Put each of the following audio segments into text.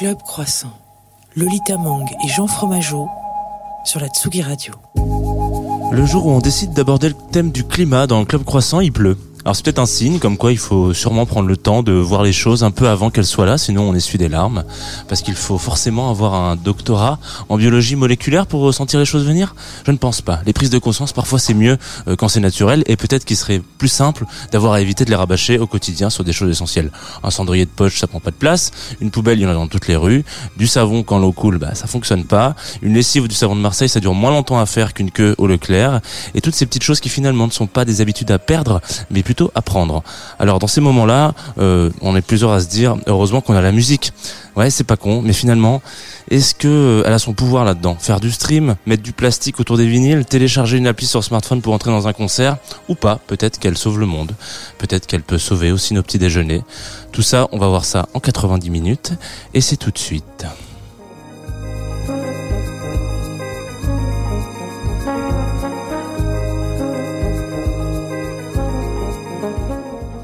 Club Croissant, Lolita Mang et Jean Fromageau sur la Tsugi Radio. Le jour où on décide d'aborder le thème du climat dans le Club Croissant, il pleut. Alors c'est peut-être un signe comme quoi il faut sûrement prendre le temps de voir les choses un peu avant qu'elles soient là, sinon on essuie des larmes. Parce qu'il faut forcément avoir un doctorat en biologie moléculaire pour ressentir les choses venir? Je ne pense pas. Les prises de conscience parfois c'est mieux euh, quand c'est naturel et peut-être qu'il serait plus simple d'avoir à éviter de les rabâcher au quotidien sur des choses essentielles. Un cendrier de poche ça prend pas de place, une poubelle il y en a dans toutes les rues, du savon quand l'eau coule bah ça fonctionne pas, une lessive du savon de Marseille ça dure moins longtemps à faire qu'une queue au Leclerc et toutes ces petites choses qui finalement ne sont pas des habitudes à perdre mais plutôt apprendre. Alors dans ces moments-là, euh, on est plusieurs à se dire heureusement qu'on a la musique. Ouais, c'est pas con, mais finalement, est-ce que euh, elle a son pouvoir là-dedans? Faire du stream, mettre du plastique autour des vinyles, télécharger une appli sur smartphone pour entrer dans un concert ou pas? Peut-être qu'elle sauve le monde. Peut-être qu'elle peut sauver aussi nos petits déjeuners. Tout ça, on va voir ça en 90 minutes et c'est tout de suite.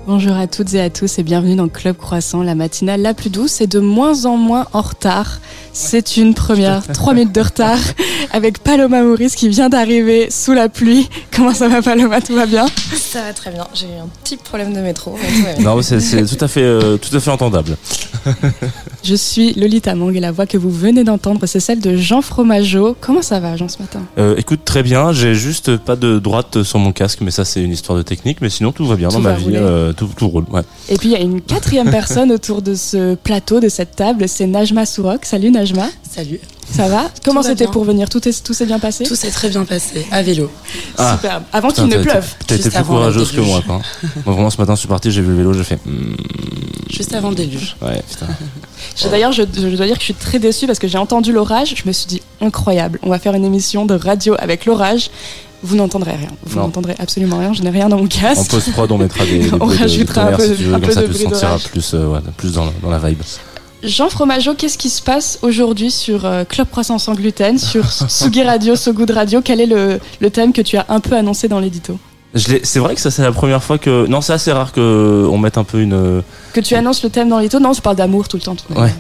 Bonjour à toutes et à tous et bienvenue dans Club Croissant, la matinale la plus douce et de moins en moins en retard. C'est une première, trois minutes de retard avec Paloma Maurice qui vient d'arriver sous la pluie. Comment ça va Paloma? Tout va bien? Ça va très bien. J'ai eu un petit problème de métro. Non, c'est tout à fait, euh, tout à fait entendable. Je suis Lolita Mang et la voix que vous venez d'entendre, c'est celle de Jean Fromageau. Comment ça va Jean ce matin? Euh, Écoute, très bien. J'ai juste pas de droite sur mon casque, mais ça c'est une histoire de technique. Mais sinon tout va bien dans ma vie. Euh, tout, tout, roule. Ouais. Et puis il y a une quatrième personne autour de ce plateau, de cette table, c'est Najma Sourok. Salut Najma. Salut. Ça va Comment c'était pour venir Tout s'est bien passé Tout s'est très bien passé, à vélo. Ah. Superbe. Avant qu'il ne pleuve. T'as été plus courageuse que moi, quoi. moi, vraiment, ce matin, je suis parti, j'ai vu le vélo, j'ai fait. Hmm. Juste avant le déluge. Ouais, putain. D'ailleurs, je, je, dois dire que je suis très déçue parce que j'ai entendu l'orage. Je me suis dit, incroyable, on va faire une émission de radio avec l'orage. Vous n'entendrez rien. Vous n'entendrez absolument rien. Je n'ai rien dans mon casque. En post-prod, on mettra des. des on rajoutera un peu, si un peu ça de sentira plus, euh, ouais, plus dans, dans la vibe. Jean Fromageau, qu'est-ce qui se passe aujourd'hui sur euh, Club Croissant sans gluten, sur Sugi Radio, So Good Radio? Quel est le, le, thème que tu as un peu annoncé dans l'édito? C'est vrai que ça c'est la première fois que non c'est assez rare que on mette un peu une que tu annonces le thème dans l'édito? Non tu parles d'amour tout le temps tout ouais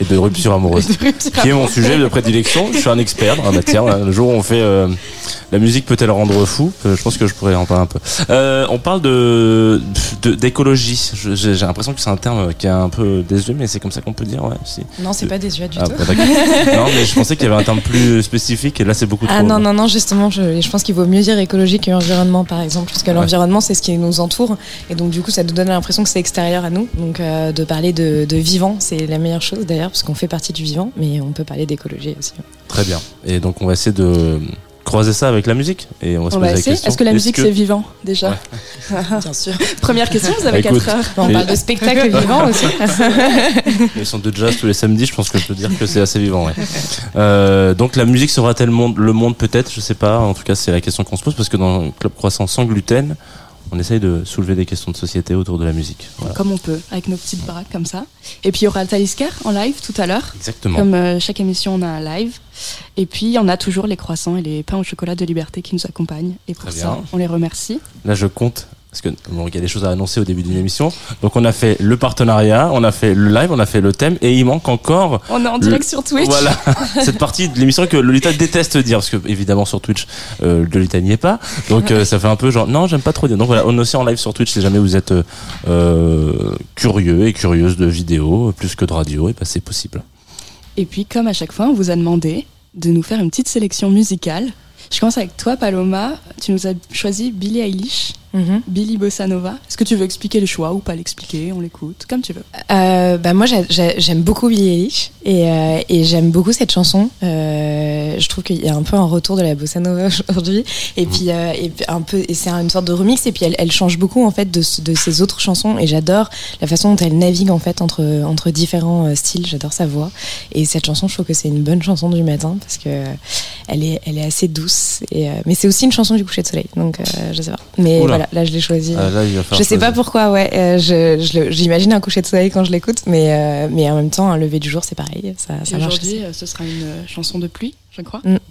et de rupture amoureuse qui est mon sujet de prédilection je suis un expert la matière le jour où on fait euh, la musique peut-elle rendre fou? Je pense que je pourrais en parler un peu. Euh, on parle de d'écologie. J'ai l'impression que c'est un terme qui est un peu désuet, mais c'est comme ça qu'on peut dire, ouais. Si. Non, c'est pas désuet du ah, tout. non, mais je pensais qu'il y avait un terme plus spécifique, et là c'est beaucoup ah, trop. Ah non, non, non, justement, je, je pense qu'il vaut mieux dire écologie que environnement, par exemple, parce que l'environnement c'est ce qui nous entoure, et donc du coup ça nous donne l'impression que c'est extérieur à nous. Donc euh, de parler de, de vivant, c'est la meilleure chose d'ailleurs, parce qu'on fait partie du vivant, mais on peut parler d'écologie aussi. Très bien. Et donc on va essayer de croiser ça avec la musique et on va se on poser va la question. Est-ce que la musique que... c'est vivant déjà Bien sûr. Première question, vous avez 4 heures. On parle de spectacle vivant aussi. Ils sont de jazz tous les samedis, je pense que je peux dire que c'est assez vivant. Ouais. Euh, donc la musique sera-t-elle le monde, le monde peut-être, je sais pas. En tout cas, c'est la question qu'on se pose parce que dans Club Croissant sans gluten, on essaye de soulever des questions de société autour de la musique. Voilà. Comme on peut, avec nos petites baraques comme ça. Et puis il y aura le Talisker en live tout à l'heure. Exactement. Comme euh, chaque émission, on a un live. Et puis on a toujours les croissants et les pains au chocolat de liberté qui nous accompagnent. Et pour ça, on les remercie. Là, je compte. Parce que bon, il y a des choses à annoncer au début d'une émission. Donc on a fait le partenariat, on a fait le live, on a fait le thème et il manque encore. On est en direct sur Twitch. Voilà cette partie de l'émission que Lolita déteste dire parce que évidemment sur Twitch euh, Lolita n'y est pas. Donc euh, ça fait un peu genre non j'aime pas trop dire. Donc voilà on est aussi en live sur Twitch si jamais vous êtes euh, curieux et curieuse de vidéos plus que de radio et ben c'est possible. Et puis comme à chaque fois on vous a demandé de nous faire une petite sélection musicale. Je commence avec toi, Paloma. Tu nous as choisi Billie Eilish, mm -hmm. Billy Bossa Nova. Est-ce que tu veux expliquer le choix ou pas l'expliquer? On l'écoute, comme tu veux. Euh, bah moi, j'aime beaucoup Billie Eilish et, euh, et j'aime beaucoup cette chanson. Euh, je trouve qu'il y a un peu un retour de la Bossa Nova aujourd'hui. Et puis, et puis un peu, et c'est une sorte de remix. Et puis, elle, elle change beaucoup en fait de, de ses autres chansons. Et j'adore la façon dont elle navigue en fait entre entre différents styles. J'adore sa voix. Et cette chanson, je trouve que c'est une bonne chanson du matin parce que elle est, elle est assez douce. Et, mais c'est aussi une chanson du coucher de soleil. Donc, je sais pas. Mais Oula. Voilà, là, je l'ai choisi. Ah, là, je sais pas pourquoi, ouais. Euh, J'imagine un coucher de soleil quand je l'écoute, mais, euh, mais en même temps, un lever du jour, c'est pareil. Ça, ça marche. Aujourd'hui, ce sera une chanson de pluie, je crois. Mm.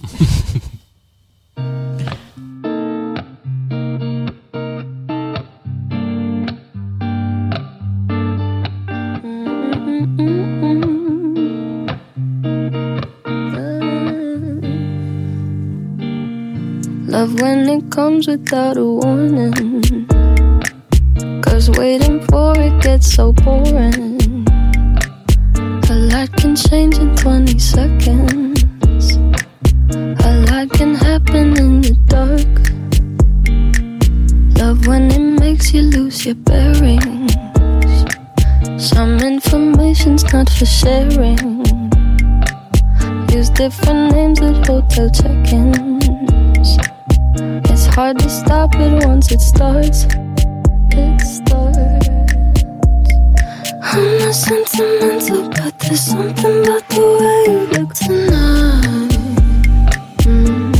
Love when it comes without a warning. Cause waiting for it gets so boring. A lot can change in 20 seconds. A lot can happen in the dark. Love when it makes you lose your bearings. Some information's not for sharing. Use different names at hotel check ins. It's hard to stop it once it starts. It starts. I'm not sentimental, but there's something about the way you look tonight. Mm.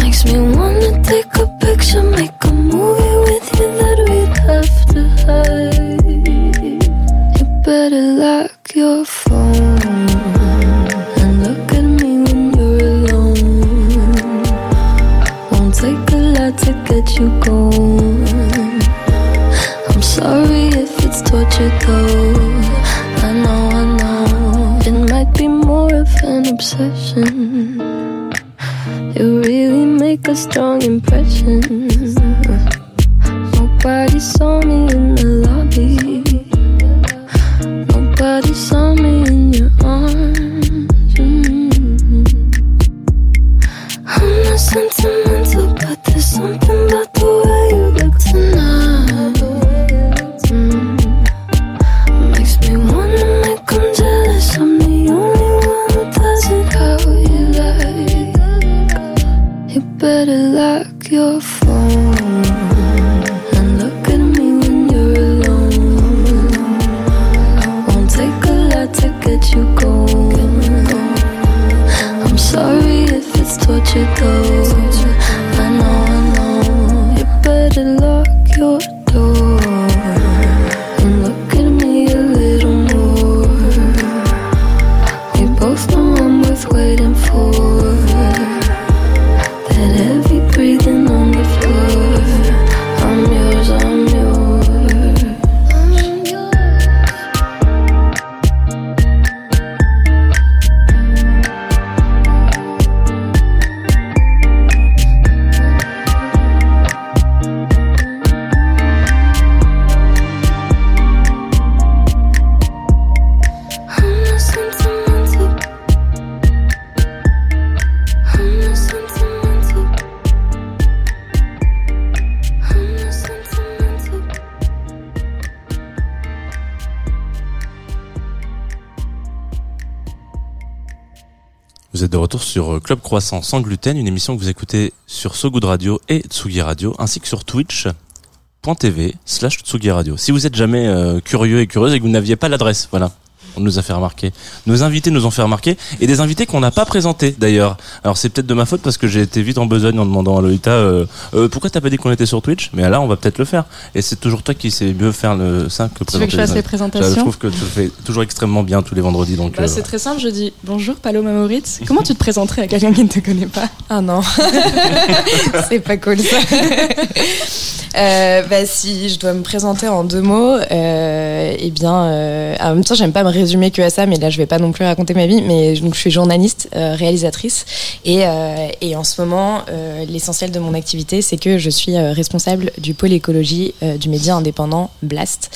Makes me wanna take a picture, make a movie with you that we'd have to hide. You better lock your phone you going. I'm sorry if it's torture though. I know, I know. It might be more of an obsession. You really make a strong impression. Sans gluten, une émission que vous écoutez sur So Good Radio et Tsugi Radio, ainsi que sur twitch.tv slash Tsugi Radio. Si vous êtes jamais euh, curieux et curieuse et que vous n'aviez pas l'adresse, voilà. On nous a fait remarquer. Nos invités nous ont fait remarquer et des invités qu'on n'a pas présentés d'ailleurs. Alors c'est peut-être de ma faute parce que j'ai été vite en besogne en demandant à Lolita euh, euh, pourquoi t'as pas dit qu'on était sur Twitch? Mais là on va peut-être le faire. Et c'est toujours toi qui sais mieux faire le ça que Tu veux que je fasse les présentations? Je trouve que tu le fais toujours extrêmement bien tous les vendredis donc. Bah, euh, c'est très simple, je dis bonjour Paloma Moritz. Comment tu te présenterais à quelqu'un qui ne te connaît pas? Ah non, c'est pas cool ça. Euh, bah, si je dois me présenter en deux mots, euh, eh bien, euh, en même temps, j'aime pas me résumer que à ça, mais là, je vais pas non plus raconter ma vie. Mais donc, je suis journaliste, euh, réalisatrice, et, euh, et en ce moment, euh, l'essentiel de mon activité, c'est que je suis euh, responsable du pôle écologie du média indépendant Blast,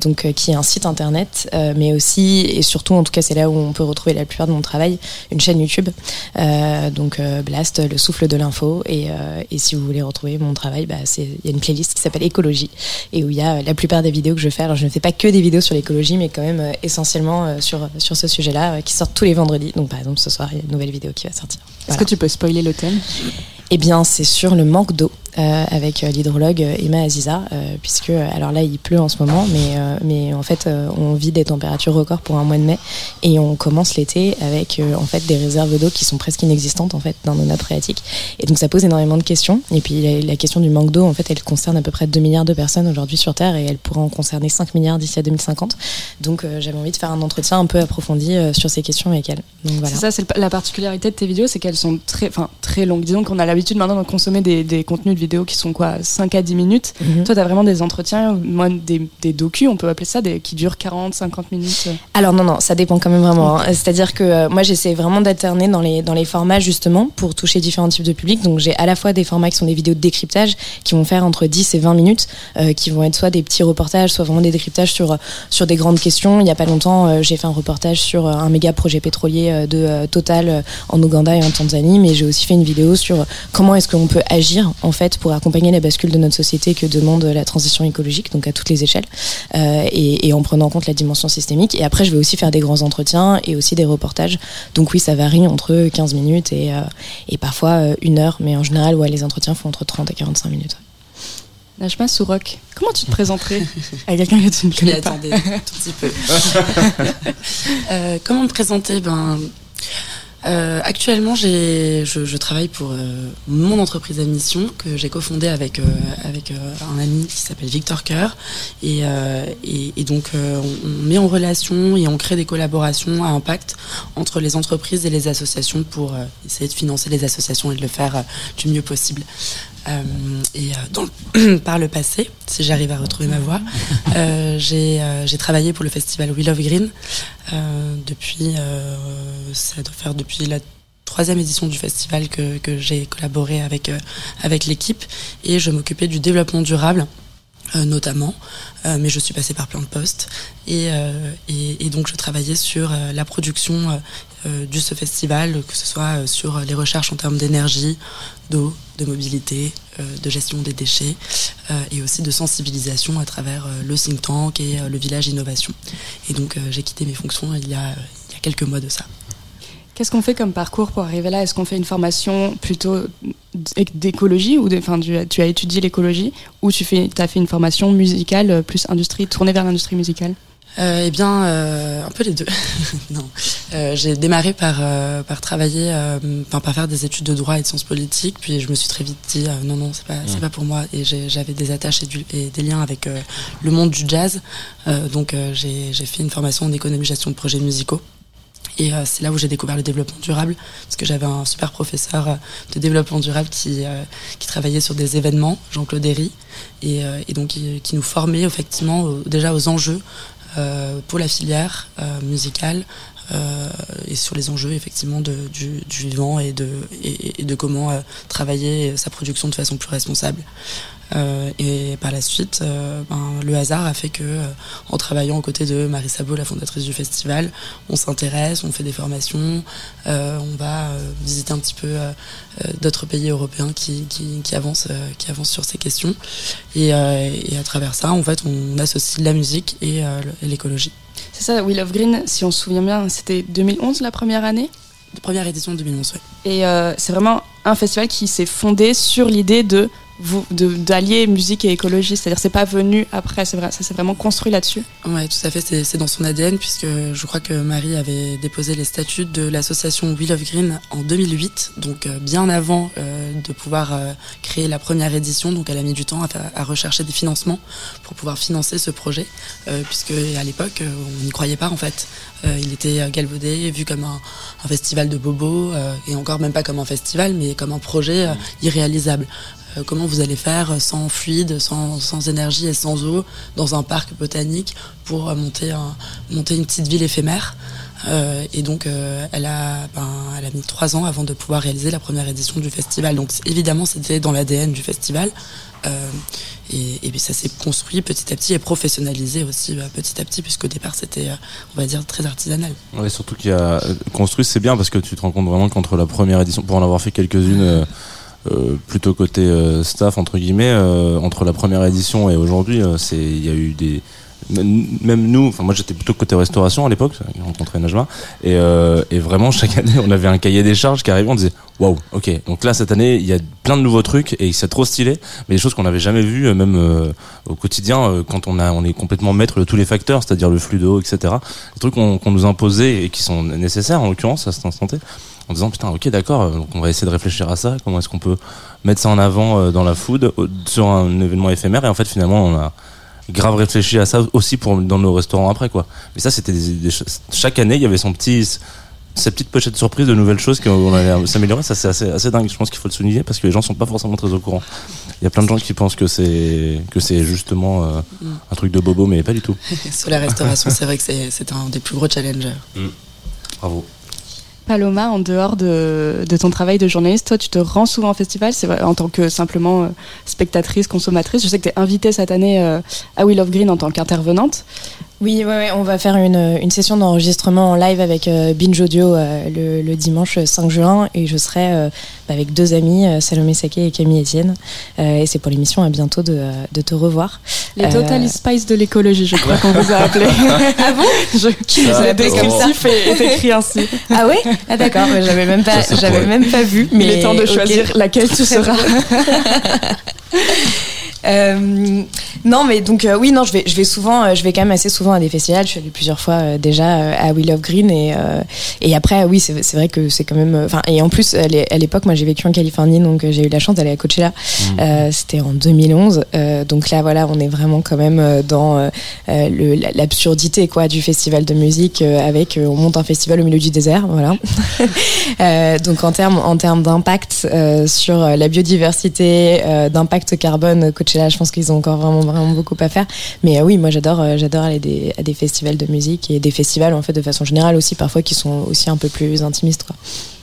donc qui est un site internet, mais aussi et surtout, en tout cas, c'est là où on peut retrouver la plupart de mon travail, une chaîne YouTube. Donc Blast, le souffle de l'info. Et, et si vous voulez retrouver mon travail, bah, il y a une playlist qui s'appelle Écologie et où il y a la plupart des vidéos que je fais. Alors je ne fais pas que des vidéos sur l'écologie, mais quand même essentiellement sur sur ce sujet-là, qui sortent tous les vendredis. Donc par exemple ce soir, il y a une nouvelle vidéo qui va sortir. Est-ce que tu peux spoiler le thème Eh bien, c'est sur le manque d'eau euh, avec euh, l'hydrologue euh, Emma Aziza, euh, puisque alors là il pleut en ce moment, mais euh, mais en fait euh, on vit des températures records pour un mois de mai et on commence l'été avec en fait des réserves d'eau qui sont presque inexistantes en fait dans nos nappes phréatiques et donc ça pose énormément de questions. Et puis la, question du manque d'eau en fait elle concerne à peu près 2 milliards de personnes aujourd'hui sur Terre et elle pourra en concerner 5 milliards d'ici à 2050. Donc j'avais envie de faire un entretien un peu approfondi sur ces questions avec elle. Donc voilà. Ça, c'est la particularité de tes vidéos, c'est qu'elles sont très, très longues. Disons qu'on a l'habitude l'habitude maintenant de consommer des, des contenus de vidéos qui sont quoi 5 à 10 minutes. Mhm. Toi, tu as vraiment des entretiens, moi, des, des docus, on peut appeler ça, des, qui durent 40, 50 minutes. Alors non, non, ça dépend quand même vraiment. hein. C'est-à-dire que euh, moi, j'essaie vraiment d'alterner dans les, dans les formats justement pour toucher différents types de publics. Donc j'ai à la fois des formats qui sont des vidéos de décryptage qui vont faire entre 10 et 20 minutes, euh, qui vont être soit des petits reportages, soit vraiment des décryptages sur, sur des grandes questions. Il n'y a pas longtemps, euh, j'ai fait un reportage sur euh, un méga projet pétrolier euh, de euh, Total euh, en Ouganda et en Tanzanie, mais j'ai aussi fait une vidéo sur comment est-ce qu'on peut agir en fait pour accompagner la bascule de notre société que demande la transition écologique, donc à toutes les échelles, euh, et, et en prenant en compte la dimension systémique. Et après, je vais aussi faire des grands entretiens et aussi des reportages. Donc oui, ça varie entre 15 minutes et, euh, et parfois euh, une heure, mais en général, ouais, les entretiens font entre 30 et 45 minutes. Najma Sourok, comment tu te présenterais à quelqu'un que tu ne connais pas attendais un tout petit peu. Euh, comment me présenter? Ben, euh, actuellement, je, je travaille pour euh, mon entreprise à mission que j'ai cofondée avec euh, avec euh, un ami qui s'appelle Victor Coeur et, euh, et, et donc euh, on, on met en relation et on crée des collaborations à impact entre les entreprises et les associations pour essayer de financer les associations et de le faire du mieux possible. Euh, et euh, dans le- par le passé, si j'arrive à retrouver ma voix, euh, j'ai travaillé pour le festival We Love Green depuis, ça doit faire depuis la troisième édition du festival que, j'ai collaboré avec, avec l'équipe et je m'occupais du développement durable. notamment, mais je suis passée par plein de postes et, euh, et, donc je travaillais sur euh, la production euh, euh, de ce festival, que ce soit euh, sur les recherches en termes d'énergie, d'eau, de mobilité, euh, de gestion des déchets euh, et aussi de sensibilisation à travers euh, le think tank et euh, le village innovation. Et donc euh, j'ai quitté mes fonctions il y a quelques mois de ça. Qu'est-ce qu'on fait comme parcours pour arriver là? Est-ce qu'on fait une formation plutôt d'écologie ou de, enfin, tu, as- tu as étudié l'écologie ou tu fais, as fait une formation musicale euh, plus industrie, tournée vers l'industrie musicale? Euh, eh bien, euh, un peu les deux. non, Euh, j'ai démarré par euh, par travailler, euh, enfin par faire des études de droit et de sciences politiques, puis je me suis très vite dit euh, non non c'est pas c'est pas pour moi. Et j'avais des attaches et, du- et des liens avec euh, le monde du jazz, Euh, donc euh, j'ai j'ai fait une formation en économie gestion de projets musicaux. Et euh, c'est là où j'ai découvert le développement durable, parce que j'avais un super professeur euh, de développement durable qui, euh, qui travaillait sur des événements, Jean-Claude Herry, et, donc qui, nous formait effectivement déjà aux enjeux pour la filière musicale et sur les enjeux effectivement du, du vivant et de, comment travailler sa production de façon plus responsable. Euh, et par la suite, euh, ben, le hasard a fait que, euh, en travaillant aux côtés de Marie Sabot, la fondatrice du festival, on s'intéresse, on fait des formations, on va visiter un petit peu d'autres pays européens qui, qui, qui avancent, qui avancent sur ces questions. Et, et à travers ça, en fait, on associe la musique et, l'écologie. C'est ça, We Love Green, si on se souvient bien, c'était 2011 la première année? Première édition de 2011, ouais. Et euh, c'est vraiment un festival qui s'est fondé sur l'idée de- d'allier musique et écologie. C'est-à-dire c'est pas venu après, c'est vrai, ça s'est vraiment construit là-dessus. Ouais, tout à fait, c'est dans son ADN puisque je crois que Marie avait déposé les statuts de l'association We Love Green en 2008, donc euh, bien avant euh, de pouvoir euh, créer la première édition. Donc elle a mis du temps à, rechercher des financements pour pouvoir financer ce projet, puisque à l'époque on n'y croyait pas en fait. Il était galvaudé, vu comme un, un festival de bobos, et encore même pas comme un festival, mais comme un projet irréalisable. Euh, comment vous allez faire sans fluide, sans, sans énergie et sans eau dans un parc botanique pour euh, monter, monter une petite ville éphémère. Euh, et donc, elle, a, ben, elle a mis trois ans avant de pouvoir réaliser la première édition du festival. Donc, évidemment, c'était dans l'ADN du festival. Et, ça s'est construit petit à petit et professionnalisé aussi petit à petit, puisqu'au départ, c'était, on va dire, très artisanal. Ouais, surtout qu'il y a construit, c'est bien parce que tu te rends compte vraiment qu'entre la première édition, pour en avoir fait quelques-unes, euh, plutôt côté euh, staff entre guillemets, euh, entre la première édition et aujourd'hui, euh, c'est il y a eu des même nous, enfin moi j'étais plutôt côté restauration à l'époque, j'ai rencontré Najma, et, euh, et vraiment chaque année on avait un cahier des charges qui arrivait, on disait waouh, ok, donc là cette année il y a plein de nouveaux trucs et c'est trop stylé, mais des choses qu'on n'avait jamais vues même au quotidien quand on a on est complètement maître de tous les facteurs, c'est-à-dire le flux d'eau, etc. Les trucs qu'on qu'on nous imposait et qui sont nécessaires en l'occurrence à cet instant T, en disant putain ok d'accord, euh, donc on va essayer de réfléchir à ça, comment est-ce qu'on peut mettre ça en avant euh, dans la food sur un événement éphémère et en fait finalement on a grave réfléchi à ça aussi pour dans nos restaurants après quoi mais ça c'était des, des choses- chaque année il y avait son petit ces petites pochettes surprises de nouvelles choses qu'on allait s'améliorer, ça c'est assez, assez dingue. Je pense qu'il faut le souligner parce que les gens sont pas forcément très au courant. Il y a plein de gens qui pensent que c'est que c'est justement euh, un truc de bobo, mais pas du tout. Sur la restauration, c'est vrai que c'est c'est un des plus gros challenges. Bravo. Paloma, en dehors de, ton travail de journaliste, toi, tu te rends souvent au festival, c'est en tant que simplement euh, spectatrice, consommatrice. Je sais que tu es invitée cette année euh, à Will of Green en tant qu'intervenante. Oui, ouais, ouais, on va faire une, une session d'enregistrement en live avec euh, Binge Audio euh, le, le dimanche 5 juin et je serai euh, avec deux amis, euh, Salomé Saké et Camille Etienne. Euh, et c'est pour l'émission à bientôt de, euh, de te revoir. Les Euh, Total Spice de l'écologie, je crois qu'on vous a appelé. ah bon je, Qui nous a Le appelé comme ça descriptif est, est écrit ainsi. Ah ouais Ah d'accord, j'avais même pas, j'avais même pas vu. Mais Il est temps de choisir laquelle tu seras. Euh, non, mais donc euh, oui, non, je vais, je vais souvent, euh, je vais quand même assez souvent à des festivals. Je suis allée plusieurs fois euh, déjà euh, à Will of Green et euh, et après, oui, c'est c'est vrai que c'est quand même. Enfin, et en plus, à l'é- à l'époque, moi, j'ai vécu en Californie, donc j'ai eu la chance d'aller à Coachella. Euh, C'était en 2011, euh, donc là, voilà, on est vraiment quand même dans l'absurdité quoi du festival de musique euh, avec euh, on monte un festival au milieu du désert, voilà. Euh, donc en termes en termes d'impact euh, sur la biodiversité, euh, d'impact carbone, Coachella, je pense qu'ils ont encore vraiment vraiment beaucoup à faire. Mais euh, oui, moi j'adore euh, j'adore aller à des festivals de musique et des festivals en fait de façon générale aussi parfois qui sont aussi un peu plus intimistes.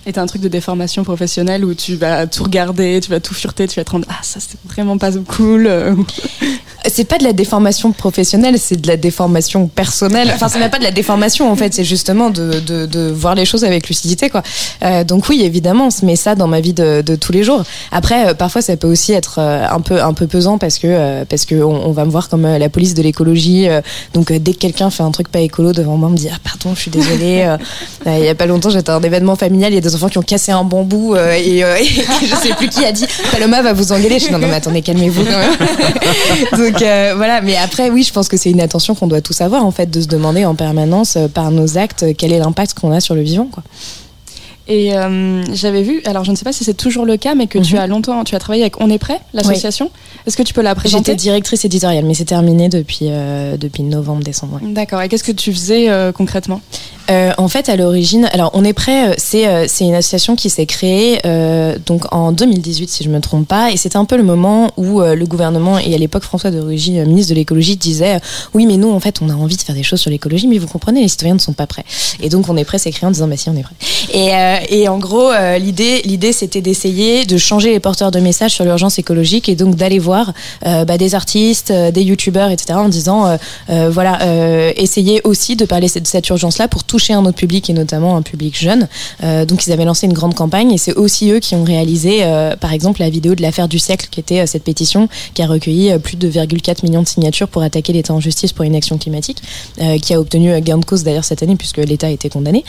Et t'as un truc de déformation professionnelle où tu vas tout regarder, tu vas tout fureter, tu vas te rendre ah ça c'est vraiment pas cool. C'est pas de la déformation professionnelle, c'est de la déformation personnelle. Enfin, c'est même pas de la déformation en fait, c'est justement de, de, voir les choses avec lucidité quoi. Euh, donc oui, évidemment, on se met ça dans ma vie de, de tous les jours. Après, euh, parfois, ça peut aussi être euh, un peu un peu pesant parce que parce que on, va me voir comme la police de l'écologie. donc dès que quelqu'un fait un truc pas écolo devant moi, on me dit ah pardon, je suis désolée. il y a pas longtemps, j'étais à un événement familial, il y a des enfants qui ont cassé un bambou euh, et, euh, et je sais plus qui a dit Paloma va vous engueuler. Je suis non, non mais attendez, calmez-vous quand même. Donc euh, voilà, mais après oui, je pense que c'est une attention qu'on doit tous avoir en fait, de se demander en permanence euh, par nos actes quel est l'impact qu'on a sur le vivant quoi. Et j'avais vu, alors je ne sais pas si c'est toujours le cas, mais que tu Mhm. as longtemps, tu as travaillé avec On est prêt, l'association. Est-ce que tu peux la présenter? J'étais directrice éditoriale, mais c'est terminé depuis depuis novembre décembre. ouais. D'accord. Et qu'est-ce que tu faisais concrètement? Euh, en fait, à l'origine, alors on est prêt. euh, C'est euh, c'est une association qui s'est créée euh, donc en 2018, si je me trompe pas, et c'était un peu le moment où euh, le gouvernement et à l'époque François de Rugy, euh, ministre de l'écologie, disait oui, mais nous en fait, on a envie de faire des choses sur l'écologie, mais vous comprenez, les citoyens ne sont pas prêts. Et donc on est prêt s'est créé en disant bah si, on est prêt. Et, et en gros, l'idée l'idée c'était d'essayer de changer les porteurs de messages sur l'urgence écologique et donc d'aller voir bah, des artistes, des youtubeurs, etc. en disant voilà, essayer aussi de parler de cette urgence-là pour toucher un autre public et notamment un public jeune. Euh, donc ils avaient lancé une grande campagne et c'est aussi eux qui ont réalisé, euh, par exemple, la vidéo de l'affaire du siècle, qui était euh, cette pétition qui a recueilli plus de 2,4 millions de signatures pour attaquer l'État en justice pour inaction climatique, euh, qui a obtenu gain de cause d'ailleurs cette année puisque l'État a été condamné.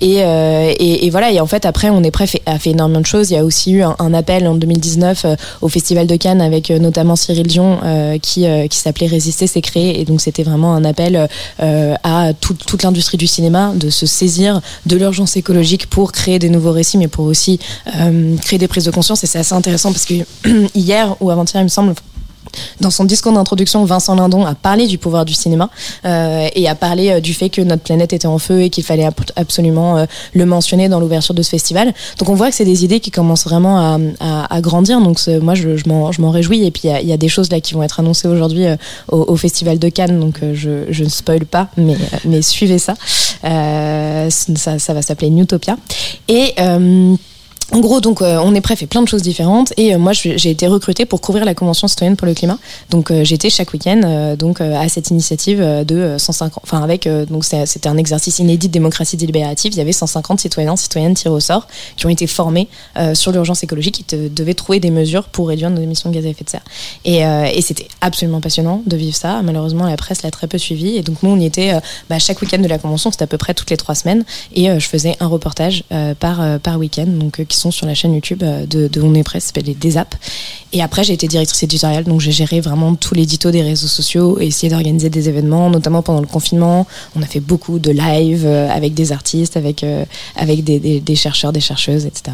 Et, voilà, et en fait après on est prêt a fait énormément de choses. Il y a aussi eu un, appel en 2019 euh, au Festival de Cannes avec notamment Cyril Dion qui, qui s'appelait Résister, c'est créé. Et donc c'était vraiment un appel à tout- toute l'industrie du cinéma de se saisir de l'urgence écologique pour créer des nouveaux récits, mais pour aussi euh, créer des prises de conscience. Et c'est assez intéressant parce que hier ou avant-hier, il me semble, dans son discours d'introduction, Vincent Lindon a parlé du pouvoir du cinéma euh, et a parlé euh, du fait que notre planète était en feu et qu'il fallait absolument euh, le mentionner dans l'ouverture de ce festival. Donc on voit que c'est des idées qui commencent vraiment à, à- à grandir. Donc moi je, je m'en réjouis et puis il y y, a des choses là qui vont être annoncées aujourd'hui euh, au, au festival de Cannes. Donc je, je ne spoil pas, mais, mais suivez ça. Ça. Ça va s'appeler Newtopia et en gros, donc, euh, on est prêt, fait plein de choses différentes. Et euh, moi, j'ai été recrutée pour couvrir la Convention citoyenne pour le climat. Donc, euh, j'étais chaque week-end euh, donc euh, à cette initiative euh, de euh, 150. Enfin, avec donc c'était un exercice inédit de démocratie délibérative. Il y avait 150 citoyens, citoyennes tirés au sort qui ont été formés sur l'urgence écologique, qui devaient trouver des mesures pour réduire nos émissions de gaz à effet de serre. Et, et c'était absolument passionnant de vivre ça. Malheureusement, la presse l'a très peu suivi. Et donc, nous, on y était bah, chaque week-end de la convention. C'était à peu près toutes les trois semaines. Et je faisais un reportage par, par week-end, donc sont sur la chaîne YouTube euh, de, de On est ça s'appelle les Désap. Et après, j'ai été directrice éditoriale, donc j'ai géré vraiment tout l'édito des réseaux sociaux et essayé d'organiser des événements, notamment pendant le confinement. On a fait beaucoup de live euh, avec des artistes, avec, euh, avec des chercheurs, des chercheuses, etc.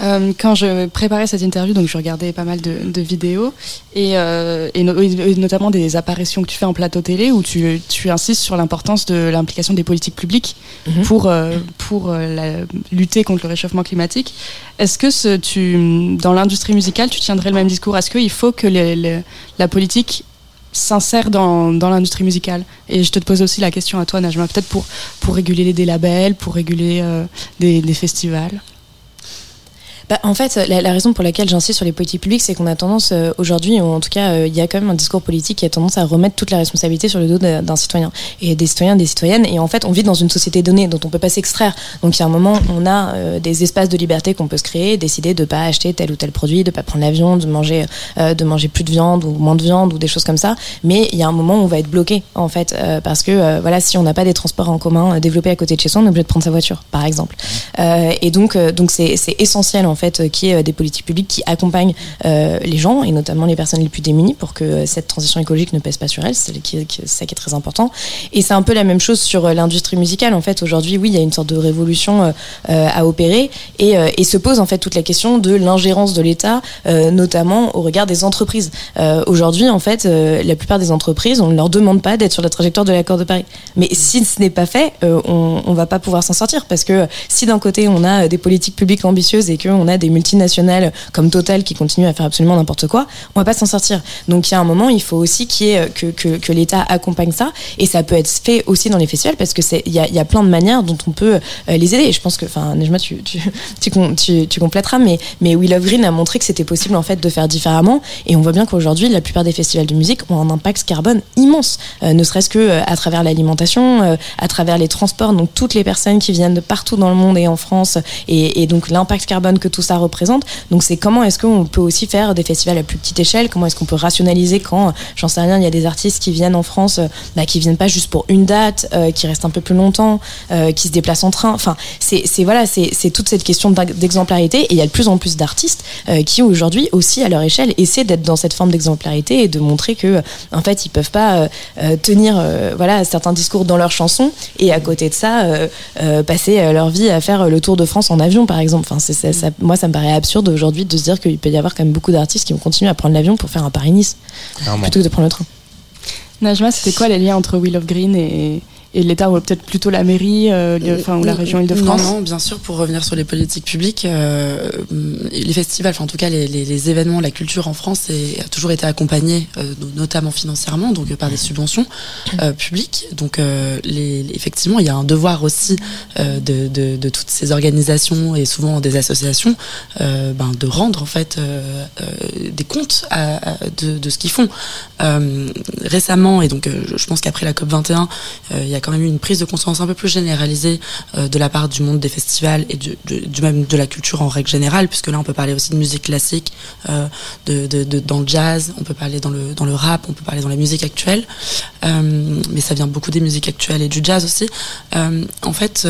Euh, quand je préparais cette interview, donc je regardais pas mal de, de vidéos et, euh, et, no- et notamment des apparitions que tu fais en plateau télé où tu, tu insistes sur l'importance de l'implication des politiques publiques Mhm. pour, euh, pour la- lutter contre le réchauffement climatique. Est-ce que ce, tu, dans l'industrie musicale, tu tiendrais le même discours? Est-ce qu'il faut que les- les- la politique s'insère dans, dans l'industrie musicale? Et je te pose aussi la question à toi, Najma, peut-être pour, pour réguler des labels, pour réguler euh, des, des festivals. Bah, en fait, la, la raison pour laquelle j'insiste sur les politiques publiques, c'est qu'on a tendance euh, aujourd'hui, ou en tout cas, euh, il y a quand même un discours politique qui a tendance à remettre toute la responsabilité sur le dos d'un citoyen et des citoyens, des citoyennes. Et en fait, on vit dans une société donnée dont on peut pas s'extraire. Donc, il y a un moment, on a euh, des espaces de liberté qu'on peut se créer, décider de pas acheter tel ou tel produit, de pas prendre l'avion, de manger, de manger plus de viande ou moins de viande ou des choses comme ça. Mais il y a un moment où on va être bloqué, en fait, parce que voilà, si on n'a pas des transports en commun développés à côté de chez soi, on est obligé de prendre sa voiture, par exemple. Euh, et donc, donc c'est essentiel en fait euh, qu'il y ait euh, des politiques publiques qui accompagnent euh, les gens et notamment les personnes les plus démunies pour que cette transition écologique ne pèse pas sur elles. C'est qui- qui- ça qui est très important. Et c'est un peu la même chose sur l'industrie musicale. En fait, aujourd'hui, oui, il y a une sorte de révolution à opérer et, et se pose en fait toute la question de l'ingérence de l'État, notamment au regard des entreprises. Aujourd'hui, en fait, la plupart des entreprises, on ne leur demande pas d'être sur la trajectoire de l'accord de Paris. Mais si ce n'est pas fait, on, on va pas pouvoir s'en sortir parce que si d'un côté on a des politiques publiques ambitieuses et qu'on a des multinationales comme Total qui continuent à faire absolument n'importe quoi, on va pas s'en sortir. Donc il y a un moment, il faut aussi qu'il y ait, que, que, que l'État accompagne ça et ça peut être fait aussi dans les festivals parce que c'est il y a, il y a plein de manières dont on peut euh, les aider. Je pense que, enfin, Nejma, tu, tu, tu, tu, compléteras, mais, mais We Green a montré que c'était possible en fait de faire différemment et on voit bien qu'aujourd'hui la plupart des festivals de musique ont un impact carbone immense, euh, ne serait-ce que euh, à travers l'alimentation, euh, à travers les transports, donc toutes les personnes qui viennent de partout dans le monde et en France et donc l'impact carbone que tout ça représente. Donc c'est comment est-ce qu'on peut aussi faire des festivals à plus petite échelle, comment est-ce qu'on peut rationaliser quand, j'en sais rien, il y a des artistes qui viennent en France, euh, bah, qui viennent pas juste pour une date, euh, qui restent un peu plus longtemps, euh, qui se déplacent en train? Enfin, c'est voilà, c'est toute cette question d'ex- d'exemplarité et il y a de plus en plus d'artistes qui aujourd'hui aussi à leur échelle essaient d'être dans cette forme d'exemplarité et de montrer que en fait ils peuvent pas tenir voilà certains discours dans leurs chansons et à côté de ça passer leur vie à faire le tour de France en avion par exemple. Moi ça me paraît absurde aujourd'hui de se dire qu'il peut y avoir quand même beaucoup d'artistes qui vont continuer à prendre l'avion pour faire un Paris-Nice plutôt que de prendre le train. Najma, c'était quoi les liens entre Will of Green et, et l'État, ou peut-être plutôt la mairie, euh, le- enfin, ou la région Île-de-France Non, non, bien sûr, pour revenir sur les politiques publiques, euh, les festivals, enfin en tout cas les, les, les événements, la culture en France est- a toujours été accompagnée, euh, notamment financièrement, donc euh, par des subventions euh, publiques. Donc euh, les, effectivement, il y a un devoir aussi euh, de, de, de toutes ces organisations et souvent des associations euh, ben, de rendre en fait euh, euh, des comptes à- à- de, de ce qu'ils font. Euh, récemment, et donc euh, je- pense qu'après la COP 21, euh, il y a quand même eu une prise de conscience un peu plus généralisée euh, de la part du monde des festivals et du, même de la culture en règle générale, puisque là on peut parler aussi de musique classique, euh, de, dans le jazz, on peut parler dans le, dans le rap, on peut parler dans la musique actuelle, euh, mais ça vient beaucoup des musiques actuelles et du jazz aussi. En fait,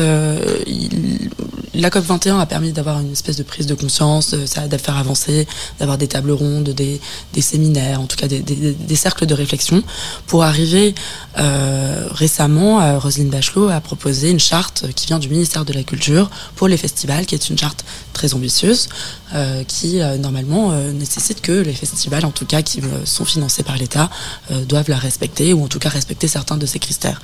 la COP 21 a permis d'avoir une espèce de prise de conscience, ça de faire avancer, d'avoir des tables rondes, des, des séminaires, en tout cas des, des, des cercles de réflexion, pour arriver récemment, euh, Roselyne Bachelot a proposé une charte qui vient du ministère de la Culture pour les festivals, qui est une charte très ambitieuse, euh, qui euh, normalement nécessite que les festivals, en tout cas qui sont financés par l'État, doivent la respecter, ou en tout cas respecter certains de ces critères.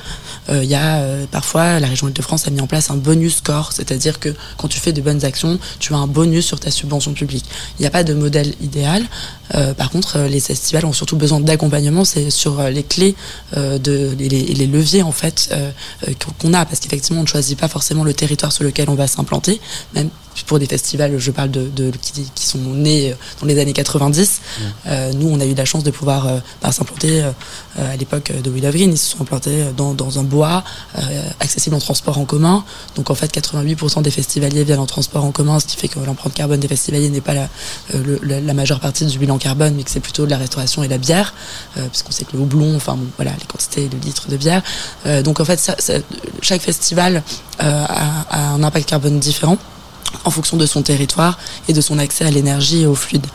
Il y a parfois, la région Île-de-France a mis en place un bonus score, c'est-à-dire que quand tu fais de bonnes actions, tu as un bonus sur ta subvention publique. Il n'y a pas de modèle idéal. Euh, par contre, euh, les festivals ont surtout besoin d'accompagnement, c'est sur euh, les clés de les, les- leviers en fait qu'on a, parce qu'effectivement, on ne choisit pas forcément le territoire sur lequel on va s'implanter, même pour des festivals, je parle de, de qui, qui sont nés euh, dans les années 90. Euh, nous, on a eu la chance de pouvoir euh, bah, s'implanter euh, à l'époque de Will of Green. Ils se sont implantés dans, dans un bois accessible en transport en commun. Donc en fait, 88% des festivaliers viennent en transport en commun, ce qui fait que l'empreinte carbone des festivaliers n'est pas la, le- la, la majeure partie du bilan carbone, mais que c'est plutôt de la restauration et la bière, parce qu'on sait que le houblon, enfin bon, voilà, les quantités de litres de bière. Donc en fait, ça- ça- chaque festival a, a un impact carbone différent. En fonction de son territoire et de son accès à l'énergie et au fluide.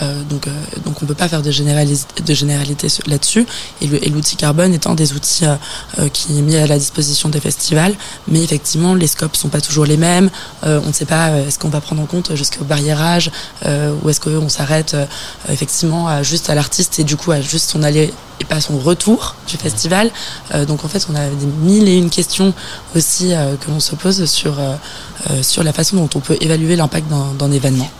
Euh, donc, euh, donc on peut pas faire de, de généralité là-dessus. Et l'outil carbone étant des outils euh, euh, qui est mis à la disposition des festivals, mais effectivement les scopes sont pas toujours les mêmes. Euh, on ne sait pas est-ce qu'on va prendre en compte jusqu'au barriérage ou est-ce qu'on s'arrête effectivement à, juste à l'artiste et du coup à juste son aller et pas son retour du festival. donc en fait on a des mille et une questions aussi que l'on se pose sur sur la façon dont on peut évaluer l'impact d'un événement.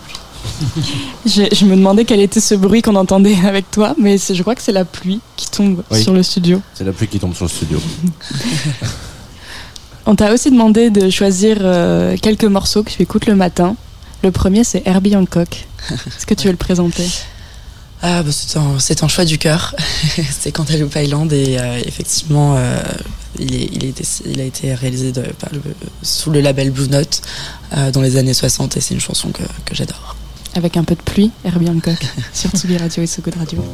je, je, me demandais quel était ce bruit qu'on entendait avec toi, mais je crois que c'est la pluie qui tombe Oui. sur le studio. C'est la pluie qui tombe sur le studio. On t'a aussi demandé de choisir euh, quelques morceaux que tu écoutes le matin. Le premier, c'est Herbie Hancock. Est-ce que tu veux le présenter? Ah, bah, c'est un, choix du cœur. c'est Cantaloupe Island et euh, effectivement, euh, il, a été réalisé sous le label Blue Note euh, dans les années 60 et c'est une chanson que, j'adore. Avec un peu de pluie, Herbie Hancock, sur Tsugi Radio et So Good Radio.